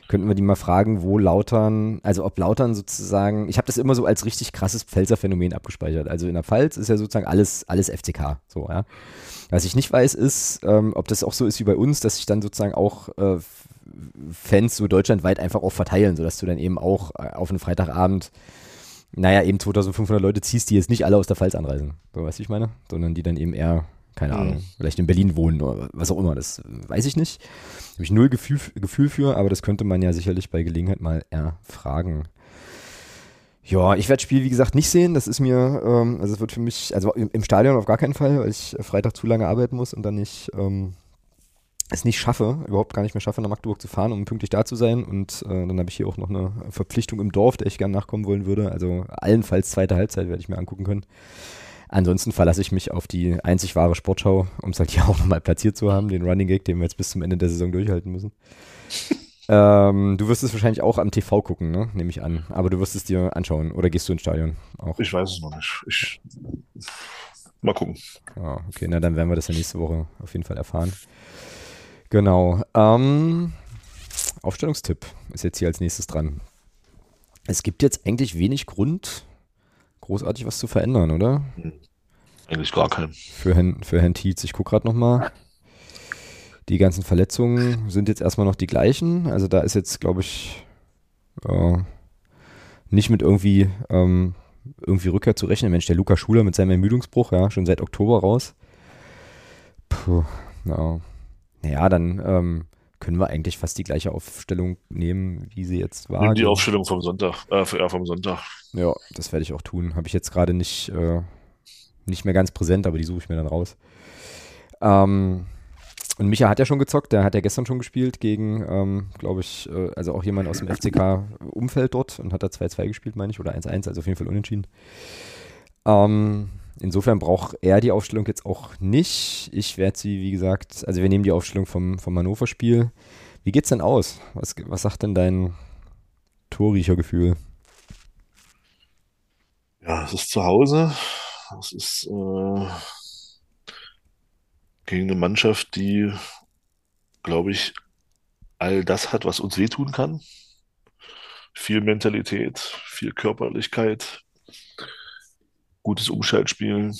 könnten wir die mal fragen, wo Lautern, also ob Lautern sozusagen, ich habe das immer so als richtig krasses Pfälzer Phänomen abgespeichert. Also in der Pfalz ist ja sozusagen alles, alles FCK, so, ja. Was ich nicht weiß, ist, ähm, ob das auch so ist wie bei uns, dass sich dann sozusagen auch äh, Fans so deutschlandweit einfach auch verteilen, sodass du dann eben auch äh, auf einen Freitagabend, naja, eben 2500 Leute ziehst, die jetzt nicht alle aus der Pfalz anreisen. So, weißt du, ich meine? Sondern die dann eben eher, keine Mhm. Ahnung, vielleicht in Berlin wohnen oder was auch immer. Das weiß ich nicht. Habe ich null Gefühl, Gefühl für, aber das könnte man ja sicherlich bei Gelegenheit mal erfragen. Ja, ich werde das Spiel, wie gesagt, nicht sehen. Das ist mir, ähm, also es wird für mich, also im, im Stadion auf gar keinen Fall, weil ich Freitag zu lange arbeiten muss und dann nicht, ähm, es nicht schaffe, überhaupt gar nicht mehr schaffe, nach Magdeburg zu fahren, um pünktlich da zu sein. Und äh, dann habe ich hier auch noch eine Verpflichtung im Dorf, der ich gerne nachkommen wollen würde. Also allenfalls zweite Halbzeit werde ich mir angucken können. Ansonsten verlasse ich mich auf die einzig wahre Sportschau, um es halt hier auch nochmal platziert zu haben, den Running Gag, den wir jetzt bis zum Ende der Saison durchhalten müssen. ähm, du wirst es wahrscheinlich auch am TV gucken, ne? nehme ich an. Aber du wirst es dir anschauen oder gehst du ins Stadion auch? Ich weiß es noch nicht. Ich, mal gucken. Ah, okay, na dann werden wir das ja nächste Woche auf jeden Fall erfahren. Genau. Ähm, Aufstellungstipp ist jetzt hier als nächstes dran. Es gibt jetzt eigentlich wenig Grund, großartig was zu verändern, oder? Eigentlich gar keinen. Für Herrn, für Herrn Tietz. Ich gucke gerade nochmal. Die ganzen Verletzungen sind jetzt erstmal noch die gleichen. Also da ist jetzt, glaube ich, äh, nicht mit irgendwie, ähm, irgendwie Rückkehr zu rechnen. Mensch, der Luca Schuler mit seinem Ermüdungsbruch, ja, schon seit Oktober raus. Puh, ja. Naja, dann ähm, können wir eigentlich fast die gleiche Aufstellung nehmen, wie sie jetzt war. Nimm die Aufstellung vom Sonntag, äh, ja, vom Sonntag. Ja, das werde ich auch tun. Habe ich jetzt gerade nicht, äh, nicht mehr ganz präsent, aber die suche ich mir dann raus. Ähm, und Micha hat ja schon gezockt, der hat ja gestern schon gespielt gegen, ähm, glaube ich, äh, also auch jemand aus dem FCK-Umfeld dort und hat da 2-2 gespielt, meine ich, oder 1-1, also auf jeden Fall unentschieden. Ähm, insofern braucht er die Aufstellung jetzt auch nicht. Ich werde sie, wie gesagt, also wir nehmen die Aufstellung vom, vom Hannover-Spiel. Wie geht's denn aus? Was, was sagt denn dein Torriechergefühl? Ja, es ist zu Hause. Es ist äh, gegen eine Mannschaft, die, glaube ich, all das hat, was uns wehtun kann. Viel Mentalität, viel Körperlichkeit, gutes Umschaltspiel.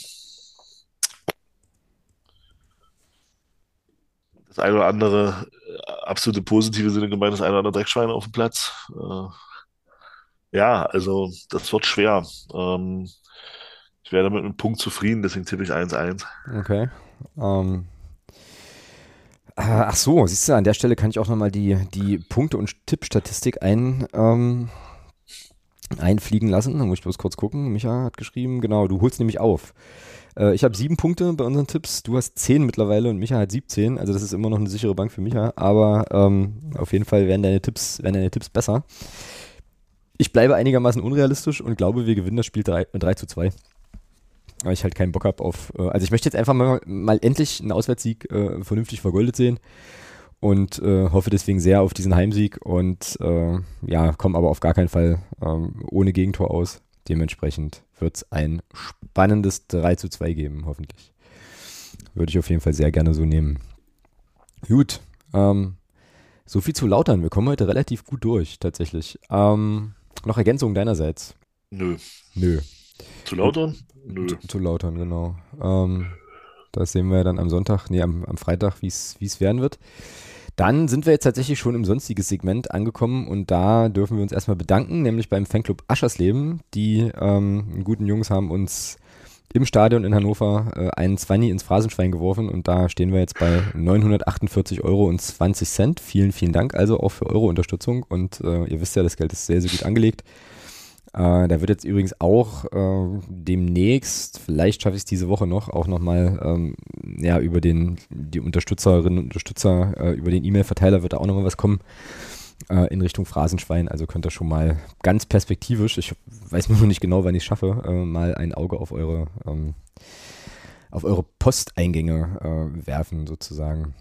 Das eine oder andere äh, absolute positive Sinne gemeint, das eine oder andere Dreckschwein auf dem Platz. Äh, ja, also das wird schwer. Ähm, ich wäre damit mit einem Punkt zufrieden, deswegen tippe ich 1-1. Okay. Ähm, ach so, siehst du, an der Stelle kann ich auch nochmal die, die Punkte- und Tippstatistik ein, ähm, einfliegen lassen. Da muss ich bloß kurz gucken. Micha hat geschrieben, genau, du holst nämlich auf. Äh, ich habe sieben Punkte bei unseren Tipps. Du hast zehn mittlerweile und Micha hat 17. Also das ist immer noch eine sichere Bank für Micha. Aber ähm, auf jeden Fall werden deine Tipps, werden deine Tipps besser. Ich bleibe einigermaßen unrealistisch und glaube, wir gewinnen das Spiel 3, 3 zu 2. Weil ich halt keinen Bock habe auf. Äh, also ich möchte jetzt einfach mal, mal endlich einen Auswärtssieg äh, vernünftig vergoldet sehen und äh, hoffe deswegen sehr auf diesen Heimsieg und äh, ja, komme aber auf gar keinen Fall ähm, ohne Gegentor aus. Dementsprechend wird es ein spannendes 3 zu 2 geben, hoffentlich. Würde ich auf jeden Fall sehr gerne so nehmen. Gut, ähm, so viel zu lautern. Wir kommen heute relativ gut durch, tatsächlich. Ähm, noch Ergänzungen deinerseits? Nö. Nö. Zu lautern? Nö. Zu, zu lautern, genau. Ähm, das sehen wir dann am Sonntag, nee, am, am Freitag, wie es werden wird. Dann sind wir jetzt tatsächlich schon im sonstiges Segment angekommen und da dürfen wir uns erstmal bedanken, nämlich beim Fanclub Aschersleben. Die ähm, guten Jungs haben uns im Stadion in Hannover äh, einen Zwanni ins Phrasenschwein geworfen und da stehen wir jetzt bei 948 Euro und 20 Cent. Vielen, vielen Dank also auch für eure Unterstützung und äh, ihr wisst ja, das Geld ist sehr, sehr gut angelegt. Äh, da wird jetzt übrigens auch äh, demnächst, vielleicht schaffe ich es diese Woche noch, auch nochmal ähm, ja, über den, die Unterstützerinnen und Unterstützer, äh, über den E-Mail-Verteiler wird da auch nochmal was kommen äh, in Richtung Phrasenschwein. Also könnt ihr schon mal ganz perspektivisch, ich weiß nur noch nicht genau, wann ich es schaffe, äh, mal ein Auge auf eure, ähm, auf eure Posteingänge äh, werfen, sozusagen.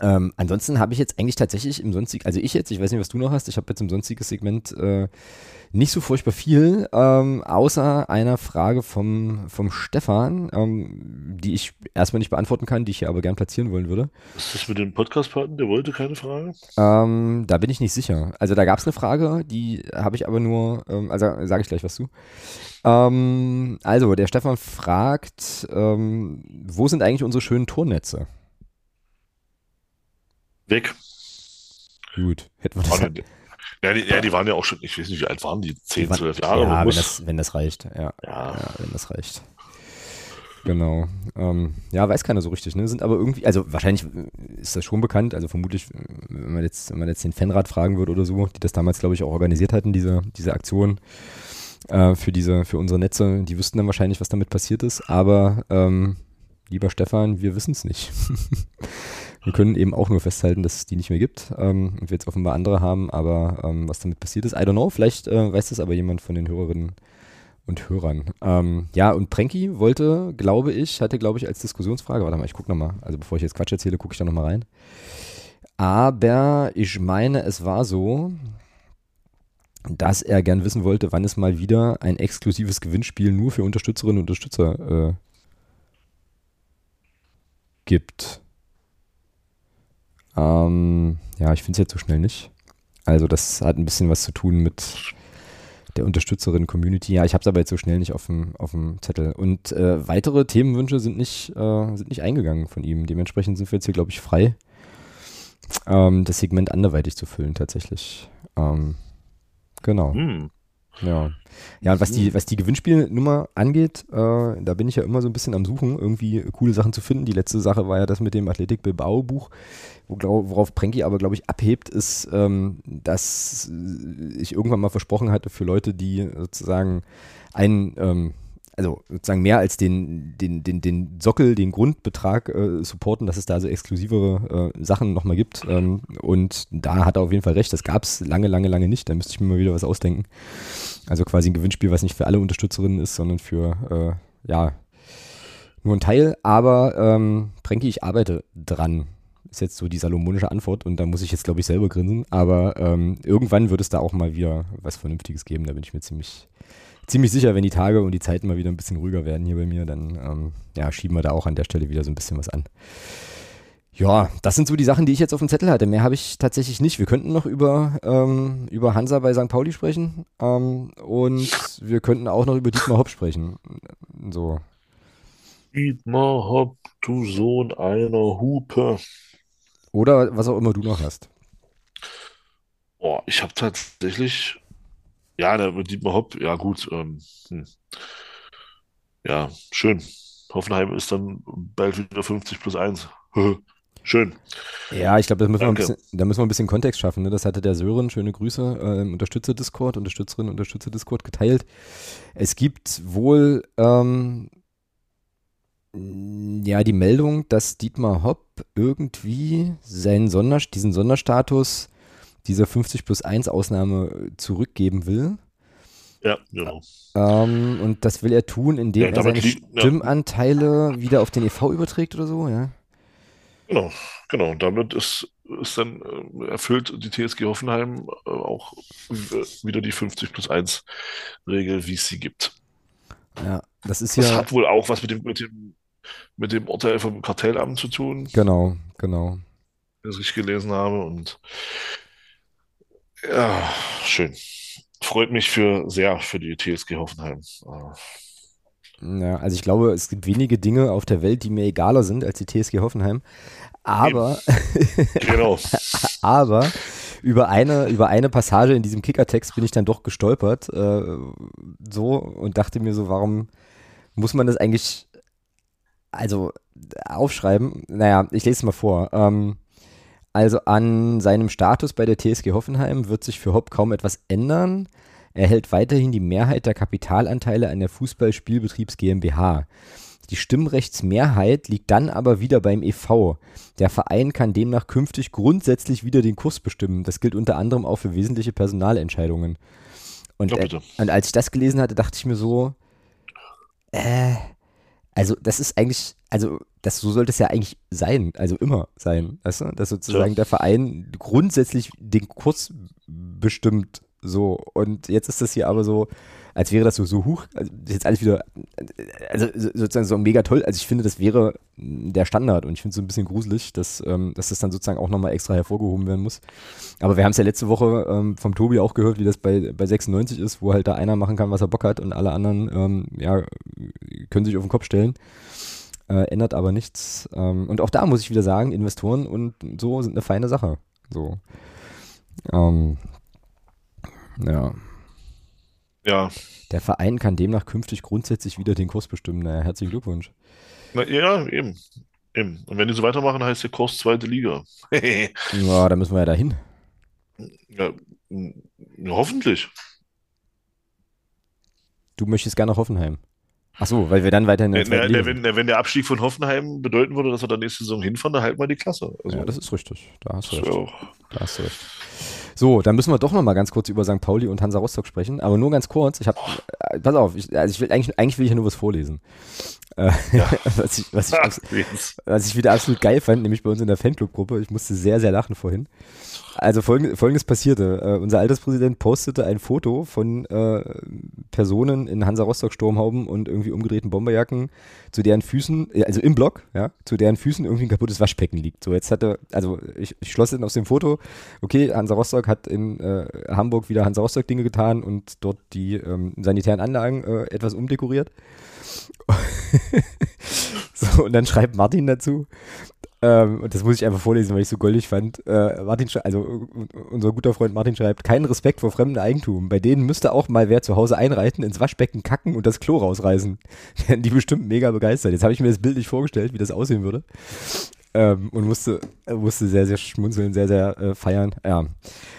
Ähm, ansonsten habe ich jetzt eigentlich tatsächlich im sonstigen, also ich jetzt, ich weiß nicht, was du noch hast, ich habe jetzt im sonstigen Segment äh, nicht so furchtbar viel, ähm, außer einer Frage vom, vom Stefan, ähm, die ich erstmal nicht beantworten kann, die ich hier aber gern platzieren wollen würde. Was ist das mit dem Podcast-Partner? Der wollte keine Frage? Ähm, da bin ich nicht sicher. Also da gab es eine Frage, die habe ich aber nur, ähm, also sage ich gleich was zu. Ähm, also, der Stefan fragt, ähm, wo sind eigentlich unsere schönen Turnetze? Weg. Gut, hätten wir das. Die, ja, die, ja, die waren ja auch schon, ich weiß nicht, wie alt waren die? 10, waren- 12 Jahre? Ja, wenn das, wenn das reicht. Ja, ja. ja, wenn das reicht. Genau. Ähm, ja, weiß keiner so richtig, ne? Sind aber irgendwie, also wahrscheinlich ist das schon bekannt, also vermutlich, wenn man jetzt, wenn man jetzt den Fanrat fragen würde oder so, die das damals, glaube ich, auch organisiert hatten, diese, diese Aktion äh, für diese, für unsere Netze, die wüssten dann wahrscheinlich, was damit passiert ist, aber ähm, lieber Stefan, wir wissen es nicht. wir können eben auch nur festhalten, dass es die nicht mehr gibt ähm, und wir jetzt offenbar andere haben, aber ähm, was damit passiert ist, I don't know, vielleicht äh, weiß das aber jemand von den Hörerinnen und Hörern. Ähm, ja, und Prenki wollte, glaube ich, hatte, glaube ich, als Diskussionsfrage, warte mal, ich gucke nochmal, also bevor ich jetzt Quatsch erzähle, gucke ich da nochmal rein. Aber ich meine, es war so, dass er gern wissen wollte, wann es mal wieder ein exklusives Gewinnspiel nur für Unterstützerinnen und Unterstützer äh, gibt. Ähm, ja, ich finde es jetzt so schnell nicht. Also das hat ein bisschen was zu tun mit der Unterstützerin-Community. Ja, ich habe es aber jetzt so schnell nicht auf dem, auf dem Zettel. Und äh, weitere Themenwünsche sind nicht, äh, sind nicht eingegangen von ihm. Dementsprechend sind wir jetzt hier, glaube ich, frei, ähm, das Segment anderweitig zu füllen tatsächlich. Ähm, genau. Hm. Ja. Ja, und was die, was die Gewinnspielnummer angeht, äh, da bin ich ja immer so ein bisschen am Suchen, irgendwie coole Sachen zu finden. Die letzte Sache war ja das mit dem Athletik Bilbao Buch, wo, glaub, worauf Prenki aber, glaube ich, abhebt, ist, ähm, dass ich irgendwann mal versprochen hatte für Leute, die sozusagen einen, ähm, also sozusagen mehr als den, den, den, den Sockel, den Grundbetrag äh, supporten, dass es da so exklusivere äh, Sachen nochmal gibt. Ähm, und da hat er auf jeden Fall recht, das gab es lange, lange, lange nicht. Da müsste ich mir mal wieder was ausdenken. Also quasi ein Gewinnspiel, was nicht für alle Unterstützerinnen ist, sondern für, äh, ja, nur ein Teil. Aber ähm, Prenki, ich arbeite dran. Ist jetzt so die salomonische Antwort und da muss ich jetzt, glaube ich, selber grinsen. Aber ähm, irgendwann wird es da auch mal wieder was Vernünftiges geben. Da bin ich mir ziemlich, ziemlich sicher, wenn die Tage und die Zeiten mal wieder ein bisschen ruhiger werden hier bei mir, dann ähm, ja, schieben wir da auch an der Stelle wieder so ein bisschen was an. Ja, das sind so die Sachen, die ich jetzt auf dem Zettel hatte. Mehr habe ich tatsächlich nicht. Wir könnten noch über, ähm, über Hansa bei St. Pauli sprechen ähm, und wir könnten auch noch über Dietmar Hopp sprechen. So. Dietmar Hopp, du Sohn einer Hupe. Oder was auch immer du noch hast. Oh, ich habe tatsächlich, ja, mit Dietmar Hopp, ja gut, ähm, hm. Ja, schön. Hoffenheim ist dann bald wieder 50 plus 1. Schön. Ja, ich glaube, da, müssen wir ein Danke. bisschen- da müssen wir ein bisschen Kontext schaffen. Ne? Das hatte der Sören, schöne Grüße, äh, im Unterstützer-Discord, Unterstützerin, Unterstützer-Discord geteilt. Es gibt wohl ähm, ja die Meldung, dass Dietmar Hopp irgendwie seinen Sonder, diesen Sonderstatus dieser 50 plus 1 Ausnahme zurückgeben will. Ja, genau. Ähm, und das will er tun, indem Ja, er seine liegt- ja. Stimmanteile wieder auf den EV überträgt oder so, ja. Genau, genau. Damit ist, ist dann äh, erfüllt die TSG Hoffenheim äh, auch wieder die 50 plus 1 Regel, wie es sie gibt. Ja, das ist Das ja. hat wohl auch was mit dem, mit dem, mit dem Urteil vom Kartellamt zu tun, Genau, genau. das ich gelesen habe. Und ja, schön. Freut mich für sehr für die TSG Hoffenheim. Äh, Ja, also ich glaube, es gibt wenige Dinge auf der Welt, die mir egaler sind als die TSG Hoffenheim. Aber, Genau. aber über eine, über eine Passage in diesem Kickertext bin ich dann doch gestolpert, äh, so und dachte mir so, warum muss man das eigentlich, also aufschreiben? Naja, ich lese es mal vor. Ähm, also an seinem Status bei der TSG Hoffenheim wird sich für Hopp kaum etwas ändern. Er hält weiterhin die Mehrheit der Kapitalanteile an der Fußballspielbetriebs GmbH. Die Stimmrechtsmehrheit liegt dann aber wieder beim EV. Der Verein kann demnach künftig grundsätzlich wieder den Kurs bestimmen. Das gilt unter anderem auch für wesentliche Personalentscheidungen. Und, Ja, äh, und als ich das gelesen hatte, dachte ich mir so, äh, also das ist eigentlich, also das so sollte es ja eigentlich sein, also immer sein, weißt du? Dass sozusagen Ja. der Verein grundsätzlich den Kurs bestimmt so und jetzt ist das hier aber so, als wäre das so, so hoch, also jetzt alles wieder, also so- sozusagen so mega toll, also ich finde, das wäre der Standard und ich finde es so ein bisschen gruselig, dass, ähm, dass das dann sozusagen auch nochmal extra hervorgehoben werden muss. Aber wir haben es ja letzte Woche ähm, vom Tobi auch gehört, wie das bei, bei 96 ist, wo halt da einer machen kann, was er Bock hat und alle anderen, ähm, ja, können sich auf den Kopf stellen. Äh, ändert aber nichts. Ähm, und auch da muss ich wieder sagen, Investoren und so sind eine feine Sache. So. Ähm, ja. Ja. Der Verein kann demnach künftig grundsätzlich wieder den Kurs bestimmen. Naja, herzlichen Glückwunsch. Na, ja, eben. Eben. Und wenn die so weitermachen, heißt der Kurs zweite Liga. Ja, da müssen wir ja dahin. Ja, hoffentlich. Du möchtest gerne nach Hoffenheim. Ach so, weil wir dann weiter in der Na, zweiten na, na, wenn, na, wenn der Abstieg von Hoffenheim bedeuten würde, dass wir dann nächste Saison hinfahren, dann halten wir die Klasse. Also, Ja, das ist richtig. Da hast du das recht. auch. Da hast du recht. So, dann müssen wir doch noch mal ganz kurz über St. Pauli und Hansa Rostock sprechen. Aber nur ganz kurz. Ich habe, äh, pass auf, ich, also ich will eigentlich, eigentlich will ich ja nur was vorlesen. Äh, Ja. was, ich, was, ich, was ich wieder absolut geil fand, nämlich bei uns in der Fanclub-Gruppe. Ich musste sehr, sehr lachen vorhin. Also folgend, folgendes passierte. Äh, unser Alterspräsident postete ein Foto von äh, Personen in Hansa Rostock Sturmhauben und irgendwie umgedrehten Bomberjacken, zu deren Füßen, also im Block, ja, zu deren Füßen irgendwie ein kaputtes Waschbecken liegt. So, jetzt hatte, also ich, ich schloss dann aus dem Foto, okay, Hansa Rostock hat in äh, Hamburg wieder Hansa Rostock Dinge getan und dort die ähm, sanitären Anlagen etwas umdekoriert. so, und dann schreibt Martin dazu, ähm, und das muss ich einfach vorlesen, weil ich so goldig fand. Äh, Martin, also unser guter Freund Martin schreibt, keinen Respekt vor fremdem Eigentum. Bei denen müsste auch mal wer zu Hause einreiten, ins Waschbecken kacken und das Klo rausreißen. Wären die bestimmt mega begeistert. Jetzt habe ich mir das bildlich vorgestellt, wie das aussehen würde. Ähm, und musste, musste sehr, sehr schmunzeln, sehr, sehr äh, feiern. Ja.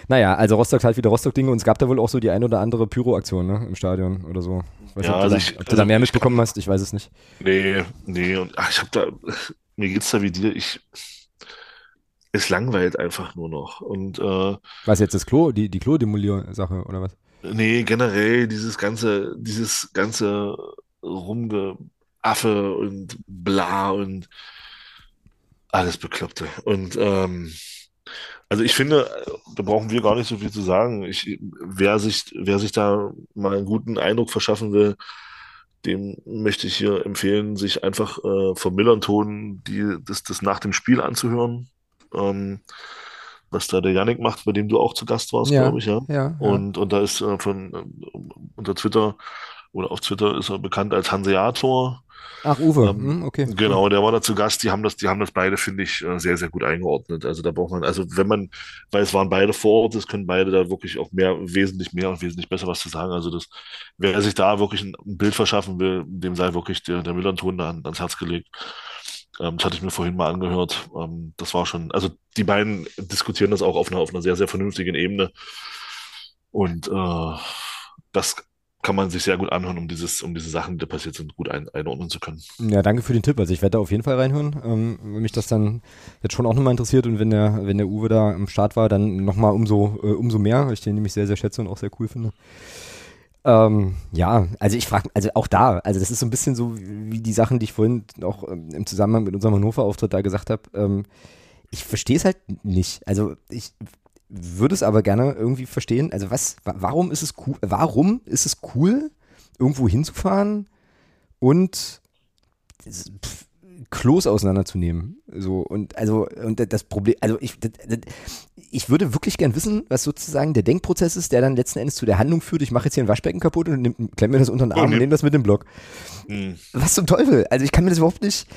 Naja, also Rostock hat wieder Rostock-Dinge und es gab da wohl auch so die ein oder andere Pyro-Aktion ne, im Stadion oder so. Ich weiß Ja, nicht, ob, also du, ich- da, ob du also da mehr ich- mitbekommen hast, ich weiß es nicht. Nee, nee. Und ach, ich habe da, mir geht's da wie dir. Ich, es langweilt einfach nur noch. Und äh, Was jetzt das Klo, die, die Klo-Demolier-Sache oder was? nee, generell dieses ganze, dieses ganze Rumgeaffe und bla und alles Bekloppte. Und ähm, also ich finde, da brauchen wir gar nicht so viel zu sagen. Ich, wer sich, wer sich da mal einen guten Eindruck verschaffen will, dem möchte ich hier empfehlen, sich einfach äh, vom Millern-Ton die, das, das nach dem Spiel anzuhören. Ähm, was da der Yannick macht, bei dem du auch zu Gast warst, Ja, glaube ich, ja. Ja, ja. Und, und da ist äh, von äh, unter Twitter oder auf Twitter ist er bekannt als Hanseator. Ach, Uwe, Ähm, hm, okay. Genau, der war da zu Gast. Die haben das, die haben das beide, finde ich, äh, sehr, sehr gut eingeordnet. Also da braucht man, also wenn man, weil es waren beide vor Ort, es können beide da wirklich auch mehr, wesentlich mehr und wesentlich besser was zu sagen. Also das, wer sich da wirklich ein, Bild verschaffen will, dem sei wirklich der, der Müller-Ton da an, ans Herz gelegt. Ähm, das hatte ich mir vorhin mal angehört. Ähm, das war schon, also die beiden diskutieren das auch auf einer, auf einer sehr, sehr vernünftigen Ebene. Und äh, das kann man sich sehr gut anhören, um dieses, um diese Sachen, die passiert sind, gut ein, einordnen zu können. Ja, danke für den Tipp. Also ich werde da auf jeden Fall reinhören, ähm, wenn mich das dann jetzt schon auch nochmal interessiert und wenn der, wenn der Uwe da am Start war, dann nochmal umso, äh, umso mehr, weil ich den nämlich sehr, sehr schätze und auch sehr cool finde. Ähm, ja, also ich frage, also auch da, also das ist so ein bisschen so wie die Sachen, die ich vorhin auch ähm, im Zusammenhang mit unserem Hannover-Auftritt da gesagt habe. Ähm, ich verstehe es halt nicht. Also ich würde es aber gerne irgendwie verstehen. Also was, wa- warum ist es cool, warum ist es cool, irgendwo hinzufahren und pff, Klos auseinanderzunehmen? So, und also, und das Problem, also ich, das, das, ich würde wirklich gern wissen, was sozusagen der Denkprozess ist, der dann letzten Endes zu der Handlung führt, ich mache jetzt hier ein Waschbecken kaputt und nehm, klemm mir das unter den Arm und Okay. nehme das mit dem Block. Hm. Was zum Teufel? Also ich kann mir das überhaupt nicht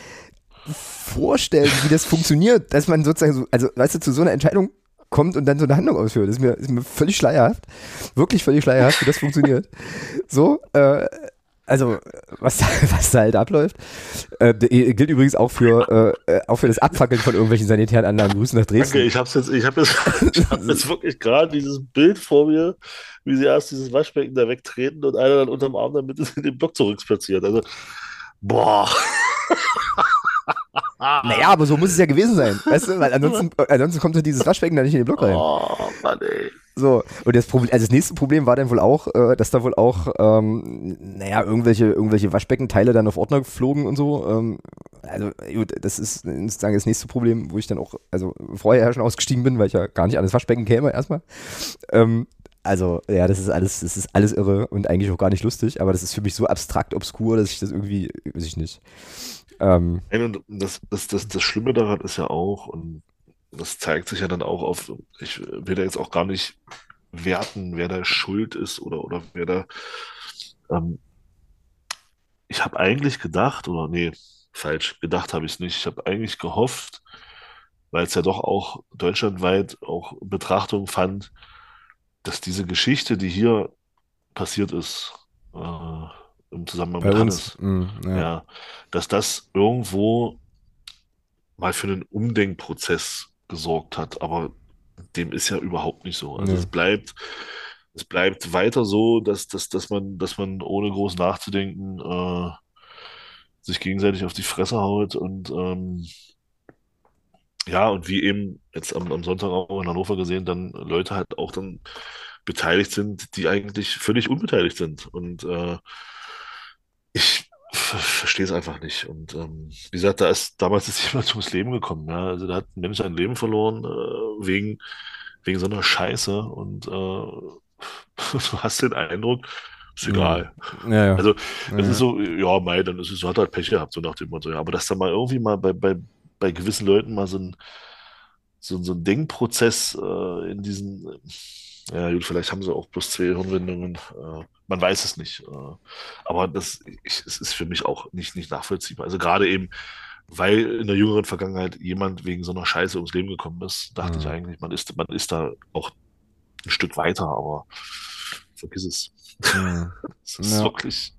vorstellen, wie das funktioniert, dass man sozusagen so, also weißt du, zu so einer Entscheidung kommt und dann so eine Handlung ausführt. Das ist mir, ist mir völlig schleierhaft. Wirklich völlig schleierhaft, wie das funktioniert. So, äh, also, was da, was da halt abläuft. Äh, der- gilt übrigens auch für, äh, äh, auch für das Abfackeln von irgendwelchen sanitären Anlagen. Grüßen nach Dresden. Danke, ich hab's jetzt, ich habe jetzt, ich hab jetzt wirklich gerade dieses Bild vor mir, wie sie erst dieses Waschbecken da wegtreten und einer dann unterm Arm damit in den Block zurückspaziert. Also, boah. Naja, aber so muss es ja gewesen sein. Weißt du, weil ansonsten, ansonsten kommt ja dieses Waschbecken da nicht in den Block rein. Oh, Mann, ey. So, und das Problem, also das nächste Problem war dann wohl auch, äh, dass da wohl auch, ähm, naja, irgendwelche, irgendwelche Waschbeckenteile dann auf Ordner flogen und so. Ähm, also, gut, das ist sozusagen das nächste Problem, wo ich dann auch, also vorher ja schon ausgestiegen bin, weil ich ja gar nicht an das Waschbecken käme erstmal. Ähm, also, ja, das ist alles, das ist alles irre und eigentlich auch gar nicht lustig, aber das ist für mich so abstrakt obskur, dass ich das irgendwie, weiß ich nicht. Ähm, das, das, das, das Schlimme daran ist ja auch, und das zeigt sich ja dann auch auf, ich will da jetzt auch gar nicht werten, wer da schuld ist oder, oder wer da. Ähm, ich habe eigentlich gedacht, oder nee, falsch, gedacht habe ich es nicht. Ich habe eigentlich gehofft, weil es ja doch auch deutschlandweit auch Betrachtung fand, dass diese Geschichte, die hier passiert ist, äh, im Zusammenhang bei mit uns. Hannes, mh, ja. ja, dass das irgendwo mal für einen Umdenkprozess gesorgt hat, aber dem ist ja überhaupt nicht so. Also Nee. es bleibt, es bleibt weiter so, dass, dass, dass man, dass man ohne groß nachzudenken äh, sich gegenseitig auf die Fresse haut und ähm, ja, und wie eben jetzt am, am Sonntag auch in Hannover gesehen, dann Leute halt auch dann beteiligt sind, die eigentlich völlig unbeteiligt sind. Und äh, ich ver- verstehe es einfach nicht. Und ähm, wie gesagt, da ist damals ist jemand ums Leben gekommen. Ja? Also da hat ein Mensch sein Leben verloren äh, wegen, wegen so einer Scheiße. Und äh, du hast den Eindruck, ist egal. Ja, ja. Also es ja. ist so, ja, mei, dann ist es, so hat er halt Pech gehabt, so nach dem Motto. Ja, aber dass da mal irgendwie mal bei, bei, bei gewissen Leuten mal so ein, so, so ein Denkprozess äh, in diesen, ja gut, vielleicht haben sie auch bloß zwei Hirnwindungen, äh, man weiß es nicht. Äh, aber das, ich, es ist für mich auch nicht, nicht nachvollziehbar. Also gerade eben, weil in der jüngeren Vergangenheit jemand wegen so einer Scheiße ums Leben gekommen ist, dachte Mhm. ich eigentlich, man ist, man ist da auch ein Stück weiter, aber vergiss es. Mhm. Es ist Ja. wirklich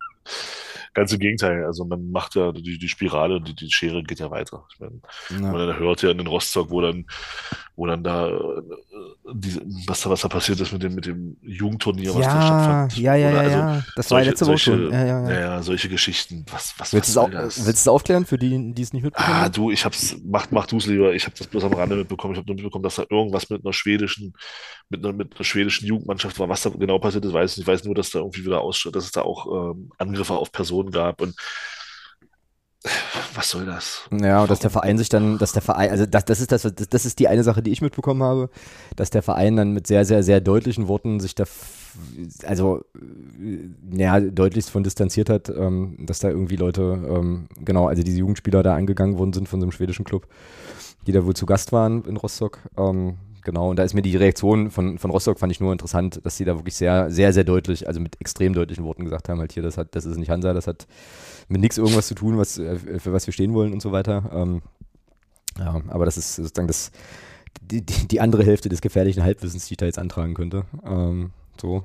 ganz im Gegenteil. Also man macht ja die, die Spirale, die, die Schere geht ja weiter. Ich meine, Ja. man hört ja in den Rostock, wo dann, wo dann da, äh, diese, was da, was da passiert ist mit dem, mit dem Jugendturnier, was da Ja, stattfand. ja, ja, Oder ja, also ja. Das war ja solche, letzte Woche schon. Ja, ja, ja. ja, solche Geschichten. Was, was, Willst was du es willst du es aufklären für die, die es nicht mitbekommen Ah, haben? du, ich hab's, mach, mach du's lieber. Ich habe das bloß am Rande mitbekommen. Ich habe nur mitbekommen, dass da irgendwas mit einer schwedischen, mit einer, mit einer schwedischen Jugendmannschaft war. Was da genau passiert ist, weiß ich nicht. Ich weiß nur, dass da irgendwie wieder aus, dass es da auch ähm, Angriffe auf Personen gab und was soll das? Ja, und dass der Verein sich dann, dass der Verein, also das, das ist das, das, ist die eine Sache, die ich mitbekommen habe, dass der Verein dann mit sehr, sehr, sehr deutlichen Worten sich da, also, äh, ja, deutlichst von distanziert hat, ähm, dass da irgendwie Leute, ähm, genau, also diese Jugendspieler da angegangen worden sind von so einem schwedischen Club, die da wohl zu Gast waren in Rostock. Ähm, genau, und da ist mir die Reaktion von, von Rostock fand ich nur interessant, dass sie da wirklich sehr, sehr, sehr deutlich, also mit extrem deutlichen Worten gesagt haben, halt hier, das hat, das ist nicht Hansa, das hat mit nichts irgendwas zu tun, was, äh, für was wir stehen wollen und so weiter. Ähm, ja, aber das ist sozusagen das, die, die, andere Hälfte des gefährlichen Halbwissens, die ich da jetzt antragen könnte. Ähm, so.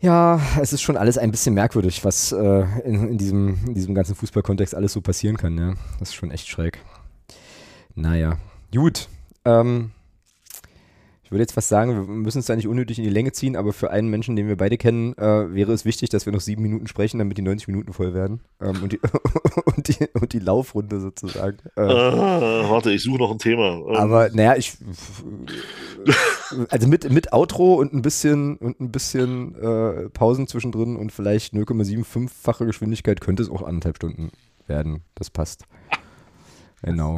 Ja, es ist schon alles ein bisschen merkwürdig, was äh, in, in, diesem, in diesem ganzen Fußballkontext alles so passieren kann. Ja. Das ist schon echt schräg. Naja, gut. Ähm, ich würde jetzt fast sagen, wir müssen es da nicht unnötig in die Länge ziehen, aber für einen Menschen, den wir beide kennen, äh, wäre es wichtig, dass wir noch sieben Minuten sprechen, damit die 90 Minuten voll werden. Ähm, und, die, und, die, und, die, Laufrunde sozusagen. Äh, ah, warte, ich suche noch ein Thema. Ähm. Aber naja, ich. Also mit, mit Outro und ein bisschen und ein bisschen äh, Pausen zwischendrin und vielleicht 0,75-fache Geschwindigkeit könnte es auch anderthalb Stunden werden. Das passt. Genau.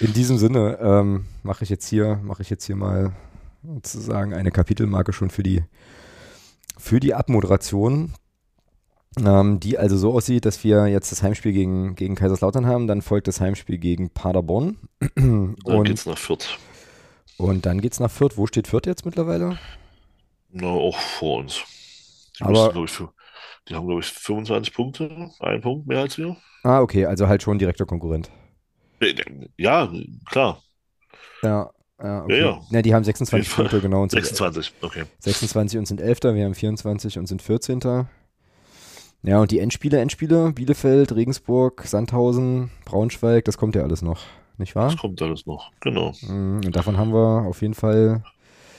In diesem Sinne ähm, mache ich jetzt hier, mache ich jetzt hier mal sozusagen eine Kapitelmarke schon für die für die Abmoderation, ähm, die also so aussieht, dass wir jetzt das Heimspiel gegen, gegen Kaiserslautern haben, dann folgt das Heimspiel gegen Paderborn. dann und, geht's nach Fürth. Und dann geht's nach Fürth. Wo steht Fürth jetzt mittlerweile? Na, auch vor uns. Die, Aber, müssen, ich, für, die haben, glaube ich, 25 Punkte, einen Punkt mehr als wir. Ah, okay, also halt schon direkter Konkurrent. Ja, klar. Ja, ja, okay. ja, ja. ja die haben 26 Punkte, genau. Und 26, okay. 26 und sind 11. Wir haben 24 und sind 14. Ja, und die Endspiele, Endspiele, Bielefeld, Regensburg, Sandhausen, Braunschweig, das kommt ja alles noch, nicht wahr? Das kommt alles noch, genau. Mhm, und davon haben wir auf jeden Fall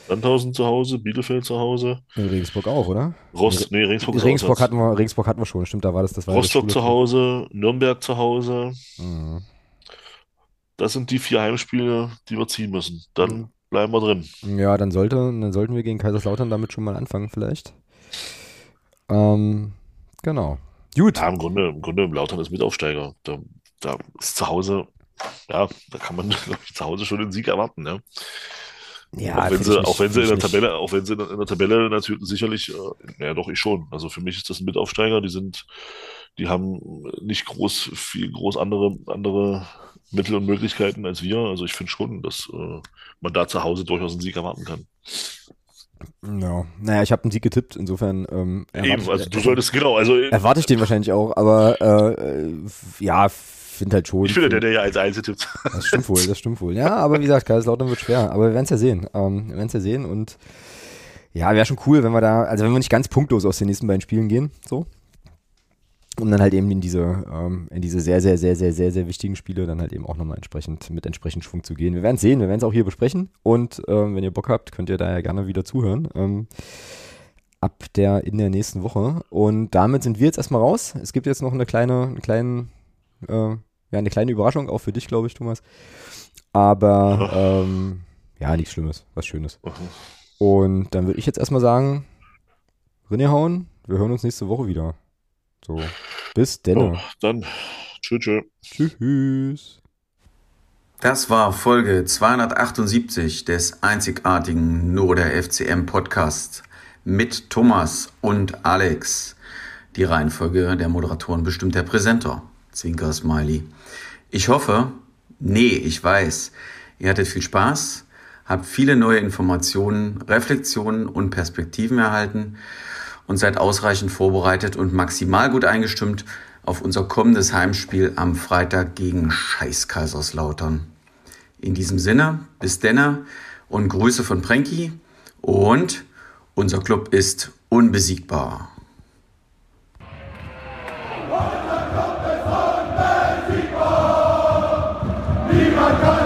Sandhausen zu Hause, Bielefeld zu Hause. In Regensburg auch, oder? Rost, nee, Regensburg, Regensburg hatten wir, Regensburg hatten wir schon, stimmt, da war das das war Rostock zu Hause, Nürnberg zu Hause. Mhm. Das sind die vier Heimspiele, die wir ziehen müssen. Dann bleiben wir drin. Ja, dann, sollte, dann sollten wir gegen Kaiserslautern damit schon mal anfangen, vielleicht. Ähm, genau. Gut. Ja, im Grunde, im Grunde Lautern ist Mitaufsteiger. Da, da ist zu Hause, ja, da kann man ich, zu Hause schon den Sieg erwarten, ja. Ja, auch wenn sie, nicht, auch wenn sie in der Tabelle, auch wenn sie in der Tabelle natürlich sicherlich, äh, ja doch, ich schon. Also für mich ist das ein Mitaufsteiger, die sind, die haben nicht groß, viel groß andere, andere Mittel und Möglichkeiten als wir. Also ich finde schon, dass äh, man da zu Hause durchaus einen Sieg erwarten kann. Ja, naja, ich habe einen Sieg getippt, insofern. Ähm, Eben, also du solltest, genau, also. Erwarte ich den wahrscheinlich auch, aber äh, ja, finde halt schon. Ich finde, der, der ja als Einzel tippt. Das stimmt wohl, das stimmt wohl. Ja, aber wie gesagt, Kaiserslautern wird schwer. Aber wir werden es ja sehen. Ähm, wir werden es ja sehen und ja, wäre schon cool, wenn wir da, also wenn wir nicht ganz punktlos aus den nächsten beiden Spielen gehen, so. Um dann halt eben in diese, ähm, in diese sehr, sehr, sehr, sehr, sehr, sehr wichtigen Spiele dann halt eben auch nochmal entsprechend mit entsprechend Schwung zu gehen. Wir werden es sehen, wir werden es auch hier besprechen und ähm, wenn ihr Bock habt, könnt ihr da ja gerne wieder zuhören. Ähm, ab der in der nächsten Woche. Und damit sind wir jetzt erstmal raus. Es gibt jetzt noch eine kleine, einen kleinen äh, ja, eine kleine Überraschung, auch für dich, glaube ich, Thomas. Aber ähm, ja, nichts Schlimmes, was Schönes. Und dann würde ich jetzt erstmal sagen, Rinne hauen, wir hören uns nächste Woche wieder. So, bis denne. Oh, dann, tschüss. Tschüss. Tschüss. Das war Folge 278 des einzigartigen Nur der FCM Podcast mit Thomas und Alex. Die Reihenfolge der Moderatoren bestimmt der Präsenter. Zwinker Smiley. Ich hoffe, nee, ich weiß, ihr hattet viel Spaß, habt viele neue Informationen, Reflexionen und Perspektiven erhalten und seid ausreichend vorbereitet und maximal gut eingestimmt auf unser kommendes Heimspiel am Freitag gegen Scheiß Kaiserslautern. In diesem Sinne, bis denne und Grüße von Prenki und unser Club ist unbesiegbar. Niemand kann